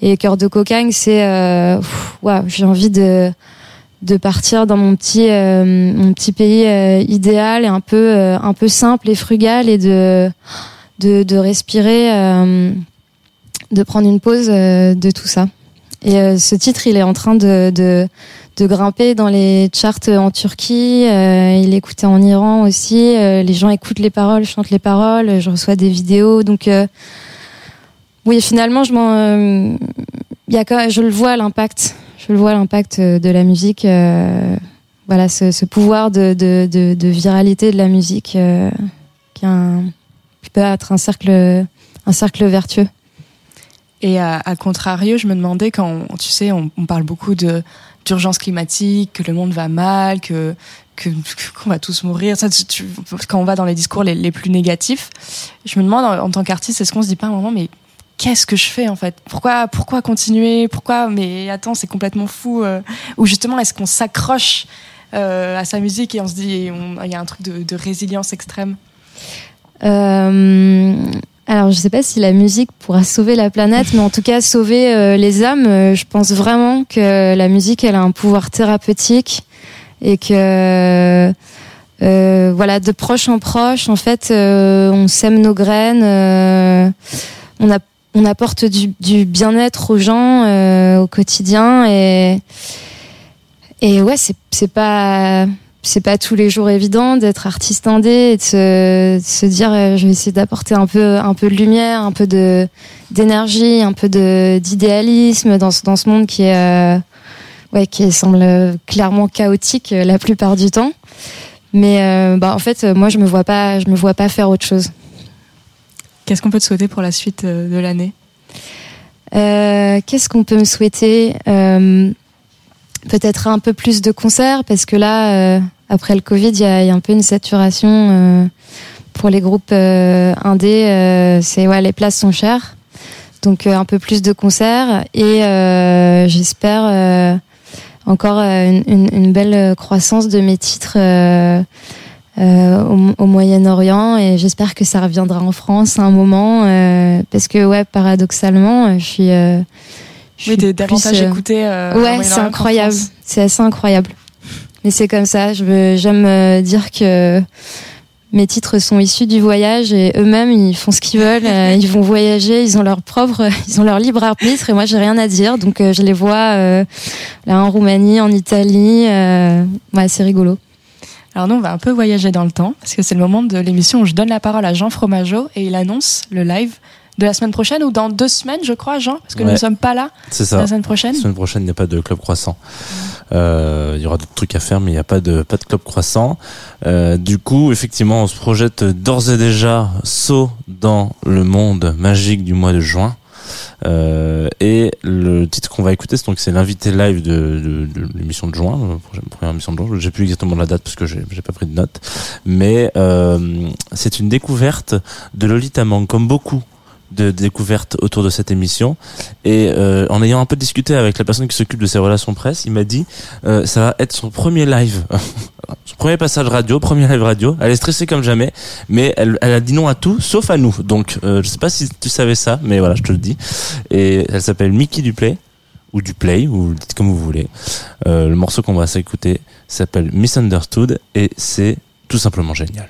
et cœur de cocagne, c'est euh, waouh, j'ai envie de de partir dans mon petit mon petit pays idéal et un peu un peu simple et frugal et de de, de respirer, de prendre une pause de tout ça. Et euh, ce titre, il est en train de, de de grimper dans les charts en Turquie. euh, il est écouté en Iran aussi. euh, les gens écoutent les paroles, chantent les paroles. Je reçois des vidéos. Donc euh, oui, finalement, je m'en, euh, y a quand même- je le vois l'impact. Je le vois l'impact euh, de la musique. voilà, ce, ce pouvoir de, de, de, de viralité de la musique qui, un- qui peut être un cercle, un cercle vertueux. Et à, à contrario, je me demandais quand, on- tu sais, on, on parle beaucoup de d'urgence climatique, que le monde va mal, que qu'on va tous mourir. Ça, tu- tu- quand on va dans les discours les, les plus négatifs, je me demande en, tant qu'artiste, est-ce qu'on se dit pas un moment, mais qu'est-ce que je fais en fait? Pourquoi pourquoi continuer? Pourquoi Mais attends, c'est complètement fou. euh. Ou justement, est-ce qu'on s'accroche euh, à sa musique et on se dit, il y a un truc de, de résilience extrême? Euh, Alors, je sais pas si la musique pourra sauver la planète, mais en tout cas sauver euh, les âmes. Euh, je pense vraiment que la musique, elle a un pouvoir thérapeutique et que euh, voilà, de proche en proche, en fait, euh, on sème nos graines, euh, on, a, on apporte du, du bien-être aux gens euh, au quotidien et et ouais, c'est c'est pas c'est pas tous les jours évident d'être artiste indé et de se, de se dire euh, je vais essayer d'apporter un peu un peu de lumière, un peu de d'énergie, un peu de d'idéalisme dans ce dans ce monde qui est euh, ouais qui semble clairement chaotique euh, la plupart du temps. Mais euh, bah en fait moi je me vois pas je me vois pas faire autre chose. Qu'est-ce qu'on peut te souhaiter pour la suite de l'année? Qu'est-ce qu'on peut me souhaiter? Peut-être un peu plus de concerts parce que là, euh, après le Covid, il y a, un peu une saturation euh, pour les groupes euh, indés. c'est ouais, les places sont chères, donc un peu plus de concerts et j'espère encore une, belle croissance de mes titres. au, Moyen-Orient et j'espère que ça reviendra en France à un moment parce que ouais paradoxalement je suis je Oui, suis t'es davantage euh, euh, ouais c'est incroyable. C'est assez incroyable. Mais c'est comme ça. Je veux- j'aime euh, dire que mes titres sont issus du voyage et eux-mêmes ils font ce qu'ils veulent. Euh, ils vont voyager. Ils ont leur propre ils ont leur libre arbitre et moi j'ai rien à dire. Donc euh, je les vois euh, là en Roumanie en Italie. Euh, ouais c'est rigolo. Alors nous, on va un peu voyager dans le temps, parce que c'est le moment de l'émission où je donne la parole à Jean Fromageau et il annonce le live de la semaine prochaine ou dans deux semaines, je crois, Jean, parce que nous ne sommes pas là C'est ça. la semaine prochaine. La semaine prochaine, il n'y a pas de club croissant. Euh, Il y aura d'autres trucs à faire, mais il n'y a pas de pas de club croissant. Euh, du coup, effectivement, on se projette d'ores et déjà saut dans le monde magique du mois de juin. Euh, et le titre qu'on va écouter, c'est donc c'est l'invité live de, de, de l'émission de juin, prochaine- première émission de juin. J'ai plus exactement la date parce que j'ai j'ai pas pris de notes, mais euh, c'est une découverte de Lolita Mang, comme beaucoup de découvertes autour de cette émission. Et euh, en ayant un peu discuté avec la personne qui s'occupe de ses relations presse, il m'a dit euh, ça va être son premier live, son premier passage radio, premier live radio. Elle est stressée comme jamais, mais elle, elle a dit non à tout, sauf à nous. Donc euh, je sais pas si tu savais ça, mais voilà, je te le dis. Et elle s'appelle Mickey Duplay ou Duplay, ou dites comme vous voulez. Euh, le morceau qu'on va s'écouter s'appelle Misunderstood et c'est tout simplement génial.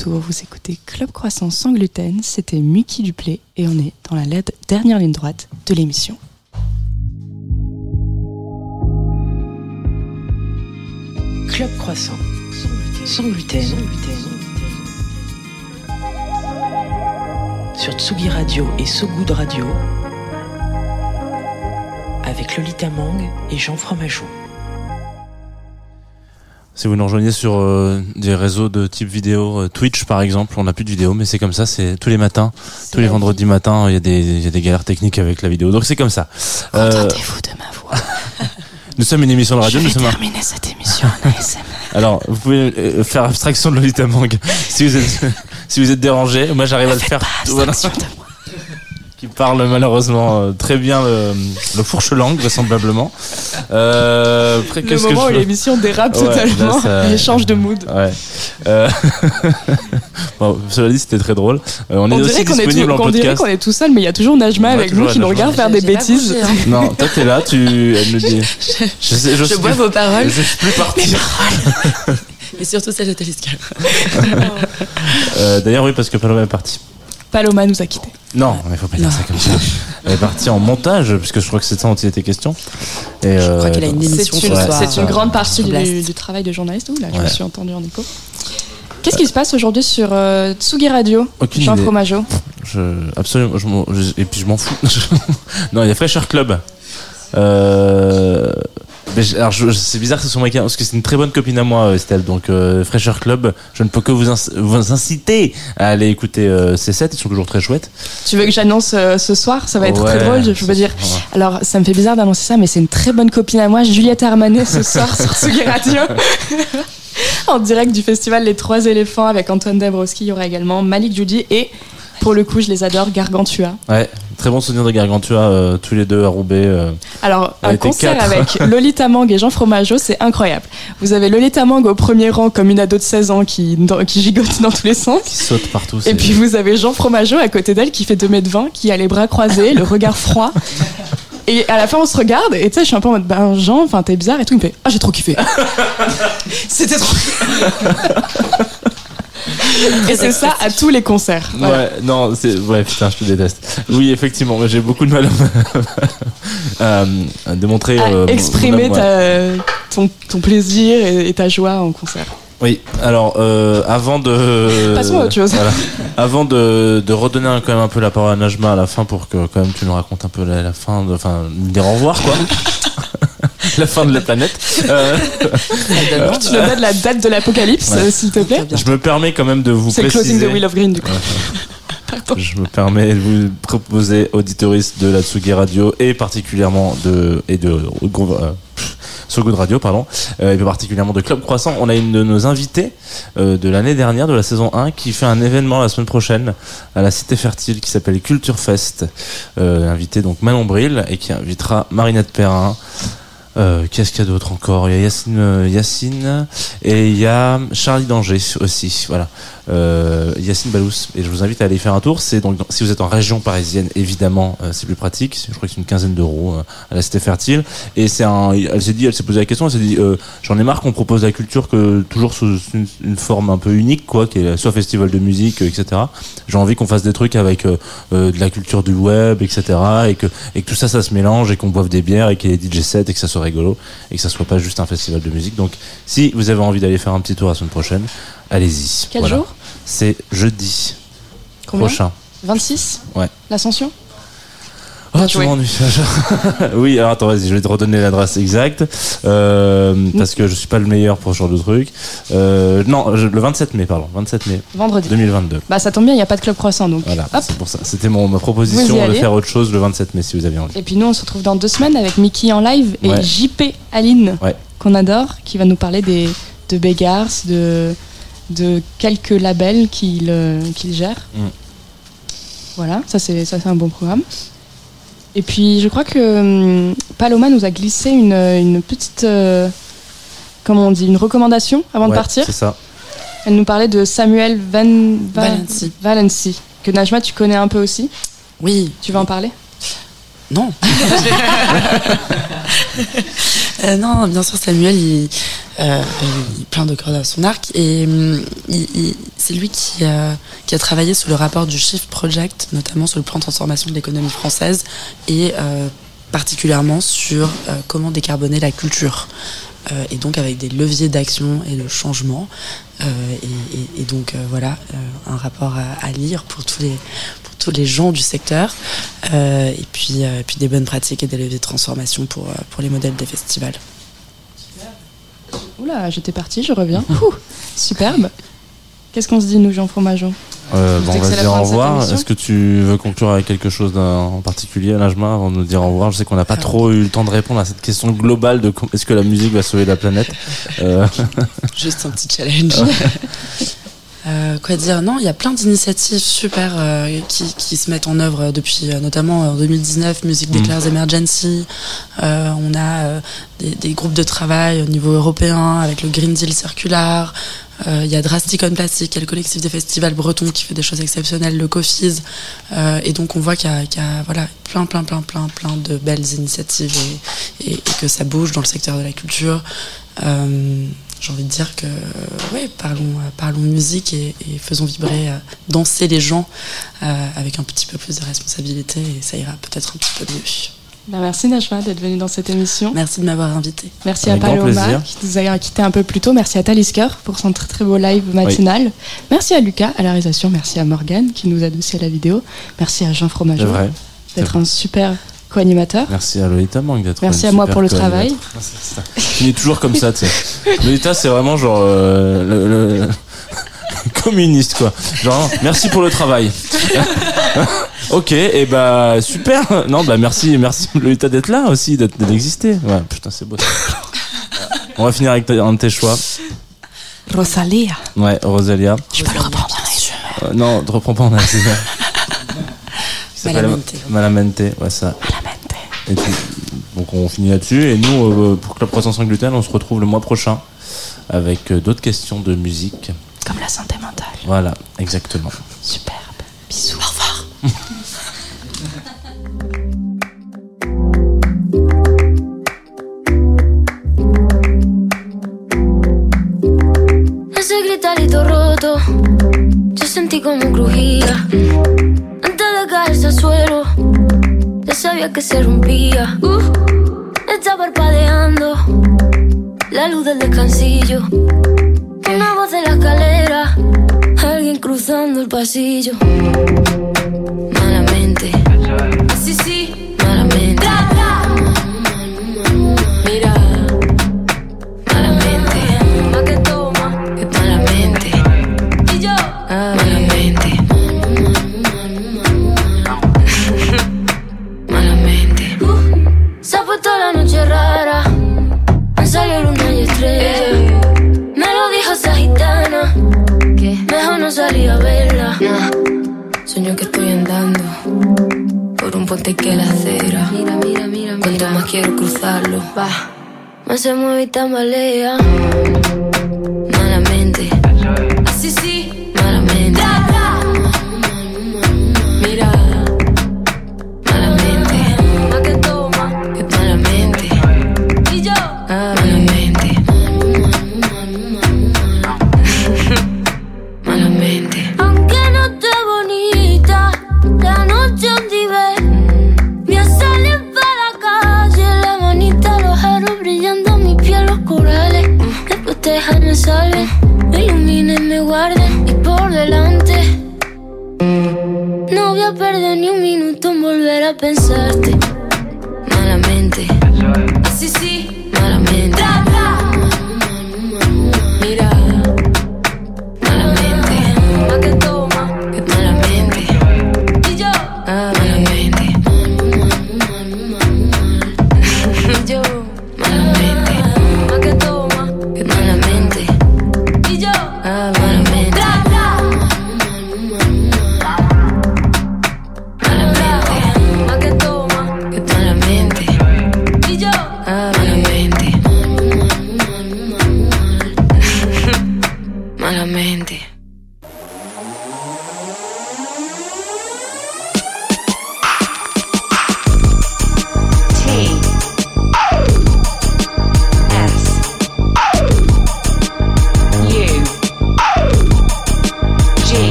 Vous écoutez Club Croissant sans gluten, c'était Mickey Duplay et on est dans la dernière ligne droite de l'émission. Club Croissant. Sans gluten. Sur Tsugi Radio et So Good Radio. Avec Lolita Mang et Jean Fromageau. Si vous nous rejoignez sur euh, des réseaux de type vidéo, euh, Twitch par exemple, on n'a plus de vidéo, mais c'est comme ça, c'est tous les matins, tous les vendredis matins, il y a des, il y a des galères techniques avec la vidéo, donc c'est comme ça. Euh, Contentez-vous de ma voix. nous sommes une émission de radio, Je nous vais sommes terminer cette émission en ASMR. Alors, vous pouvez euh, faire abstraction de Lolita Mang si vous êtes si vous êtes dérangé. Moi, j'arrive à le faire. Voilà. Qui parle malheureusement euh, très bien le, le fourche-langue vraisemblablement. Euh, après, Le que moment où l'émission dérape Ouais, totalement là, ça- change de mood. Ouais. Euh... bon, cela dit, c'était très drôle. Euh, on est On aussi dirait qu'on est, disponible tout- en qu'on dirait podcast. qu'on est tout seul, mais il y a toujours Najma Ouais, avec toujours nous qui nous regarde faire des bêtises. hein. Non, toi t'es là, tu, elle nous dit. Je, sais, Je bois plus- vos paroles. Je sais plus partir. Et surtout celle de Taliska. Euh, D'ailleurs, oui, parce que Paloma est partie. Paloma nous a quittés. Non, mais faut pas dire ça comme ça. Elle est partie en montage, puisque je crois que c'est ça dont il était question. Et Je crois qu'elle a une C'est émission une, ce soir. c'est une grande partie du, du travail de journaliste. Ouh là, je Ouais. me suis entendue en écho. Qu'est-ce qui se passe aujourd'hui sur euh, Tsugi Radio Aucune Jean idée. Fromageau. Je, absolument, je m'en- je- et puis je m'en fous. non, il y a Fresher Club. Euh, c'est bizarre que ce soit moi qui parce que c'est une très bonne copine à moi, Estelle. Donc euh, Fresher Club, je ne peux que vous, vous inciter à aller écouter euh, ces sets. Ils sont toujours très chouettes. Tu veux que j'annonce euh, ce soir? Ça va être Ouais, très drôle. Je, ce dire. soir. Alors, ça me fait bizarre d'annoncer ça, mais c'est une très bonne copine à moi, Juliette Armanet, ce soir sur Tsugi Radio. en direct du festival Les Trois Éléphants avec Antoine Dabrowski. Il y aura également Malik Judy et, pour le coup, je les adore, Gargantua. Ouais, très bon souvenir de Gargantua, euh, tous les deux à Roubaix. euh. Alors, un concert quatre. avec Lolita Mang et Jean Fromageau, c'est incroyable. Vous avez Lolita Mang au premier rang comme une ado de 16 ans qui, dans- qui gigote dans tous les sens. qui sautent partout. Et puis vous avez Jean Fromageau à côté d'elle qui fait 2m20, qui a les bras croisés, le regard froid. Et à la fin, on se regarde, et tu sais, je suis un peu en mode, ben Jean, enfin t'es bizarre et tout. Il me fait, ah, j'ai trop kiffé. C'était trop. et c'est ça à tous les concerts. Voilà. Ouais, non, c'est. Ouais, putain, je te déteste. Oui, effectivement, j'ai beaucoup de mal à, à démontrer. À euh, exprimer mon amour, ouais. ta- ton, ton plaisir et, et ta joie en concert. Oui, alors, euh, avant de. Passons à autre chose. Voilà. Avant de, de redonner quand même un peu la parole à Najma à la fin pour que, quand même, tu nous racontes un peu la, la fin, de- enfin, dire au revoir, quoi. la fin de la planète. Euh, Tu nous donnes la date de l'apocalypse, Ouais. euh, s'il te plaît. je me permets quand même de vous C'est préciser. Closing the Wheel of Green, du coup. Je me permets de vous proposer, auditoristes de la Tsugi Radio et particulièrement de, et de, euh, So Good Radio, pardon, euh, et plus particulièrement de Club Croissant. On a une de nos invités euh, de l'année dernière, de la saison 1, qui fait un événement la semaine prochaine à la Cité Fertile qui s'appelle Culture Fest. Euh, invité donc Manon Bril et qui invitera Marinette Perrin. Euh, Qu'est-ce qu'il y a d'autre encore? Il y a Yacine, euh, Yacine et il y a Charlie Danger aussi. Voilà, euh, Yacine Balous. Et je vous invite à aller faire un tour. C'est donc si vous êtes en région parisienne, évidemment, euh, c'est plus pratique. Je crois que c'est une quinzaine d'euros euh, à la Cité Fertile. Et c'est un. Elle s'est dit, elle s'est posé la question. Elle s'est dit, j'en ai marre qu'on propose la culture que toujours sous une, forme un peu unique, quoi, qui est soit festival de musique, etc. J'ai envie qu'on fasse des trucs avec de la culture du web, etc. Et que et que tout ça, ça se mélange et qu'on boive des bières et qu'il y ait des DJ sets et que ça soit rigolo et que ça soit pas juste un festival de musique. Donc, si vous avez envie d'aller faire un petit tour la semaine prochaine, allez-y. Quel Voilà. jour? C'est jeudi Combien? prochain. 26 Ouais. L'Ascension? Bien tu m'ennuies. oui, alors attends, vas-y, je vais te redonner l'adresse exacte. Euh, parce que je suis pas le meilleur pour ce genre de truc. Euh, non, je- le 27 mai, pardon. 27 mai Vendredi. 2022. Bah ça tombe bien, il n'y a pas de club croissant donc. Voilà, c'est pour ça. C'était mon, ma proposition de faire autre chose le 27 mai si vous avez envie. Et puis nous on se retrouve dans deux semaines avec Mickey en live et Ouais. JP Aline Ouais. qu'on adore qui va nous parler des, de Beggars, de, de quelques labels qu'il euh, qu'il gère. Mm. Voilà, ça c'est ça c'est un bon programme. Et puis je crois que hum, Paloma nous a glissé une, une petite euh, comment on dit une recommandation avant de partir. C'est ça. Elle nous parlait de Samuel Van, Va- Valency. Valency, que Najma tu connais un peu aussi. Oui, Tu vas en parler? Non. Euh, non, bien sûr, Samuel, il, euh, il plein de cordes à son arc. Et hum, c'est lui qui a, qui a travaillé sur le rapport du Shift Project, notamment sur le plan de transformation de l'économie française et euh, particulièrement sur euh, comment décarboner la culture. Euh, et donc avec des leviers d'action et de changement. Euh, et, donc euh, voilà, un rapport à, lire pour tous les, pour tous les gens du secteur. Et puis, puis des bonnes pratiques et des leviers de transformation pour, pour les modèles des festivals. Oula, j'étais partie, je reviens. Superbe. Qu'est-ce qu'on se dit, nous, Jean Fromageau? Euh, bon, on va se dire au revoir. Est-ce que tu veux conclure avec quelque chose en particulier, Najma, avant de nous dire au revoir? Je sais qu'on n'a pas trop eu le temps de répondre à cette question globale de est-ce que la musique va sauver la planète? Euh, Juste un petit challenge. Euh, quoi dire? Non, il y a plein d'initiatives super euh, qui, qui se mettent en œuvre depuis euh, notamment en 2019, Music. Declares Emergency. Euh, on a euh, des, des groupes de travail au niveau européen avec le Green Deal circulaire. Euh, Il y a Drastic on Plastic, qui est le collectif des festivals bretons qui fait des choses exceptionnelles, le Cofiz. Euh, et donc on voit qu'il y, a- voilà, plein, plein, plein, plein, plein de belles initiatives et, que ça bouge dans le secteur de la culture. Euh, j'ai envie de dire que parlons, parlons musique et, faisons vibrer, danser les gens avec un petit peu plus de responsabilité et ça ira peut-être un petit peu mieux. Bah, Merci Najma d'être venue dans cette émission. Merci de m'avoir invité. Merci Avec à Paloma qui nous a quitté un peu plus tôt. Merci à Talisker pour son très très beau live matinal. Merci à Lucas à la réalisation. Merci à Morgane qui nous a dossier la vidéo. Merci à Jean Fromageau d'être un super co-animateur. Merci à Lolita Mang d'être Merci à moi pour le travail. Ça. Il est toujours comme ça, tu sais. Lolita, c'est vraiment genre euh, le, le- communiste, quoi. Genre, merci pour le travail. ok, et bah super. Non, bah merci, merci Lolita d'être là aussi, d'exister. Ouais, putain, c'est beau. On va finir avec un de tes choix. Rosalia. Ouais, Rosalia. Je peux le reprendre bien sûr. Euh, non, te reprends pas en s'appelle Malamente. Malamente, ouais, ça. Et puis, donc on finit là-dessus. Et nous, euh, pour Club Croissance sans gluten, on se retrouve le mois prochain avec euh, d'autres questions de musique. Comme la santé mentale. Voilà, exactement. Superbe. Bisous. Au revoir. Ese gritarito roto, yo sentí como crujía. Antes de caerse al suelo, ya sabía que se rompía. Pasillo. Malamente, y tambalea.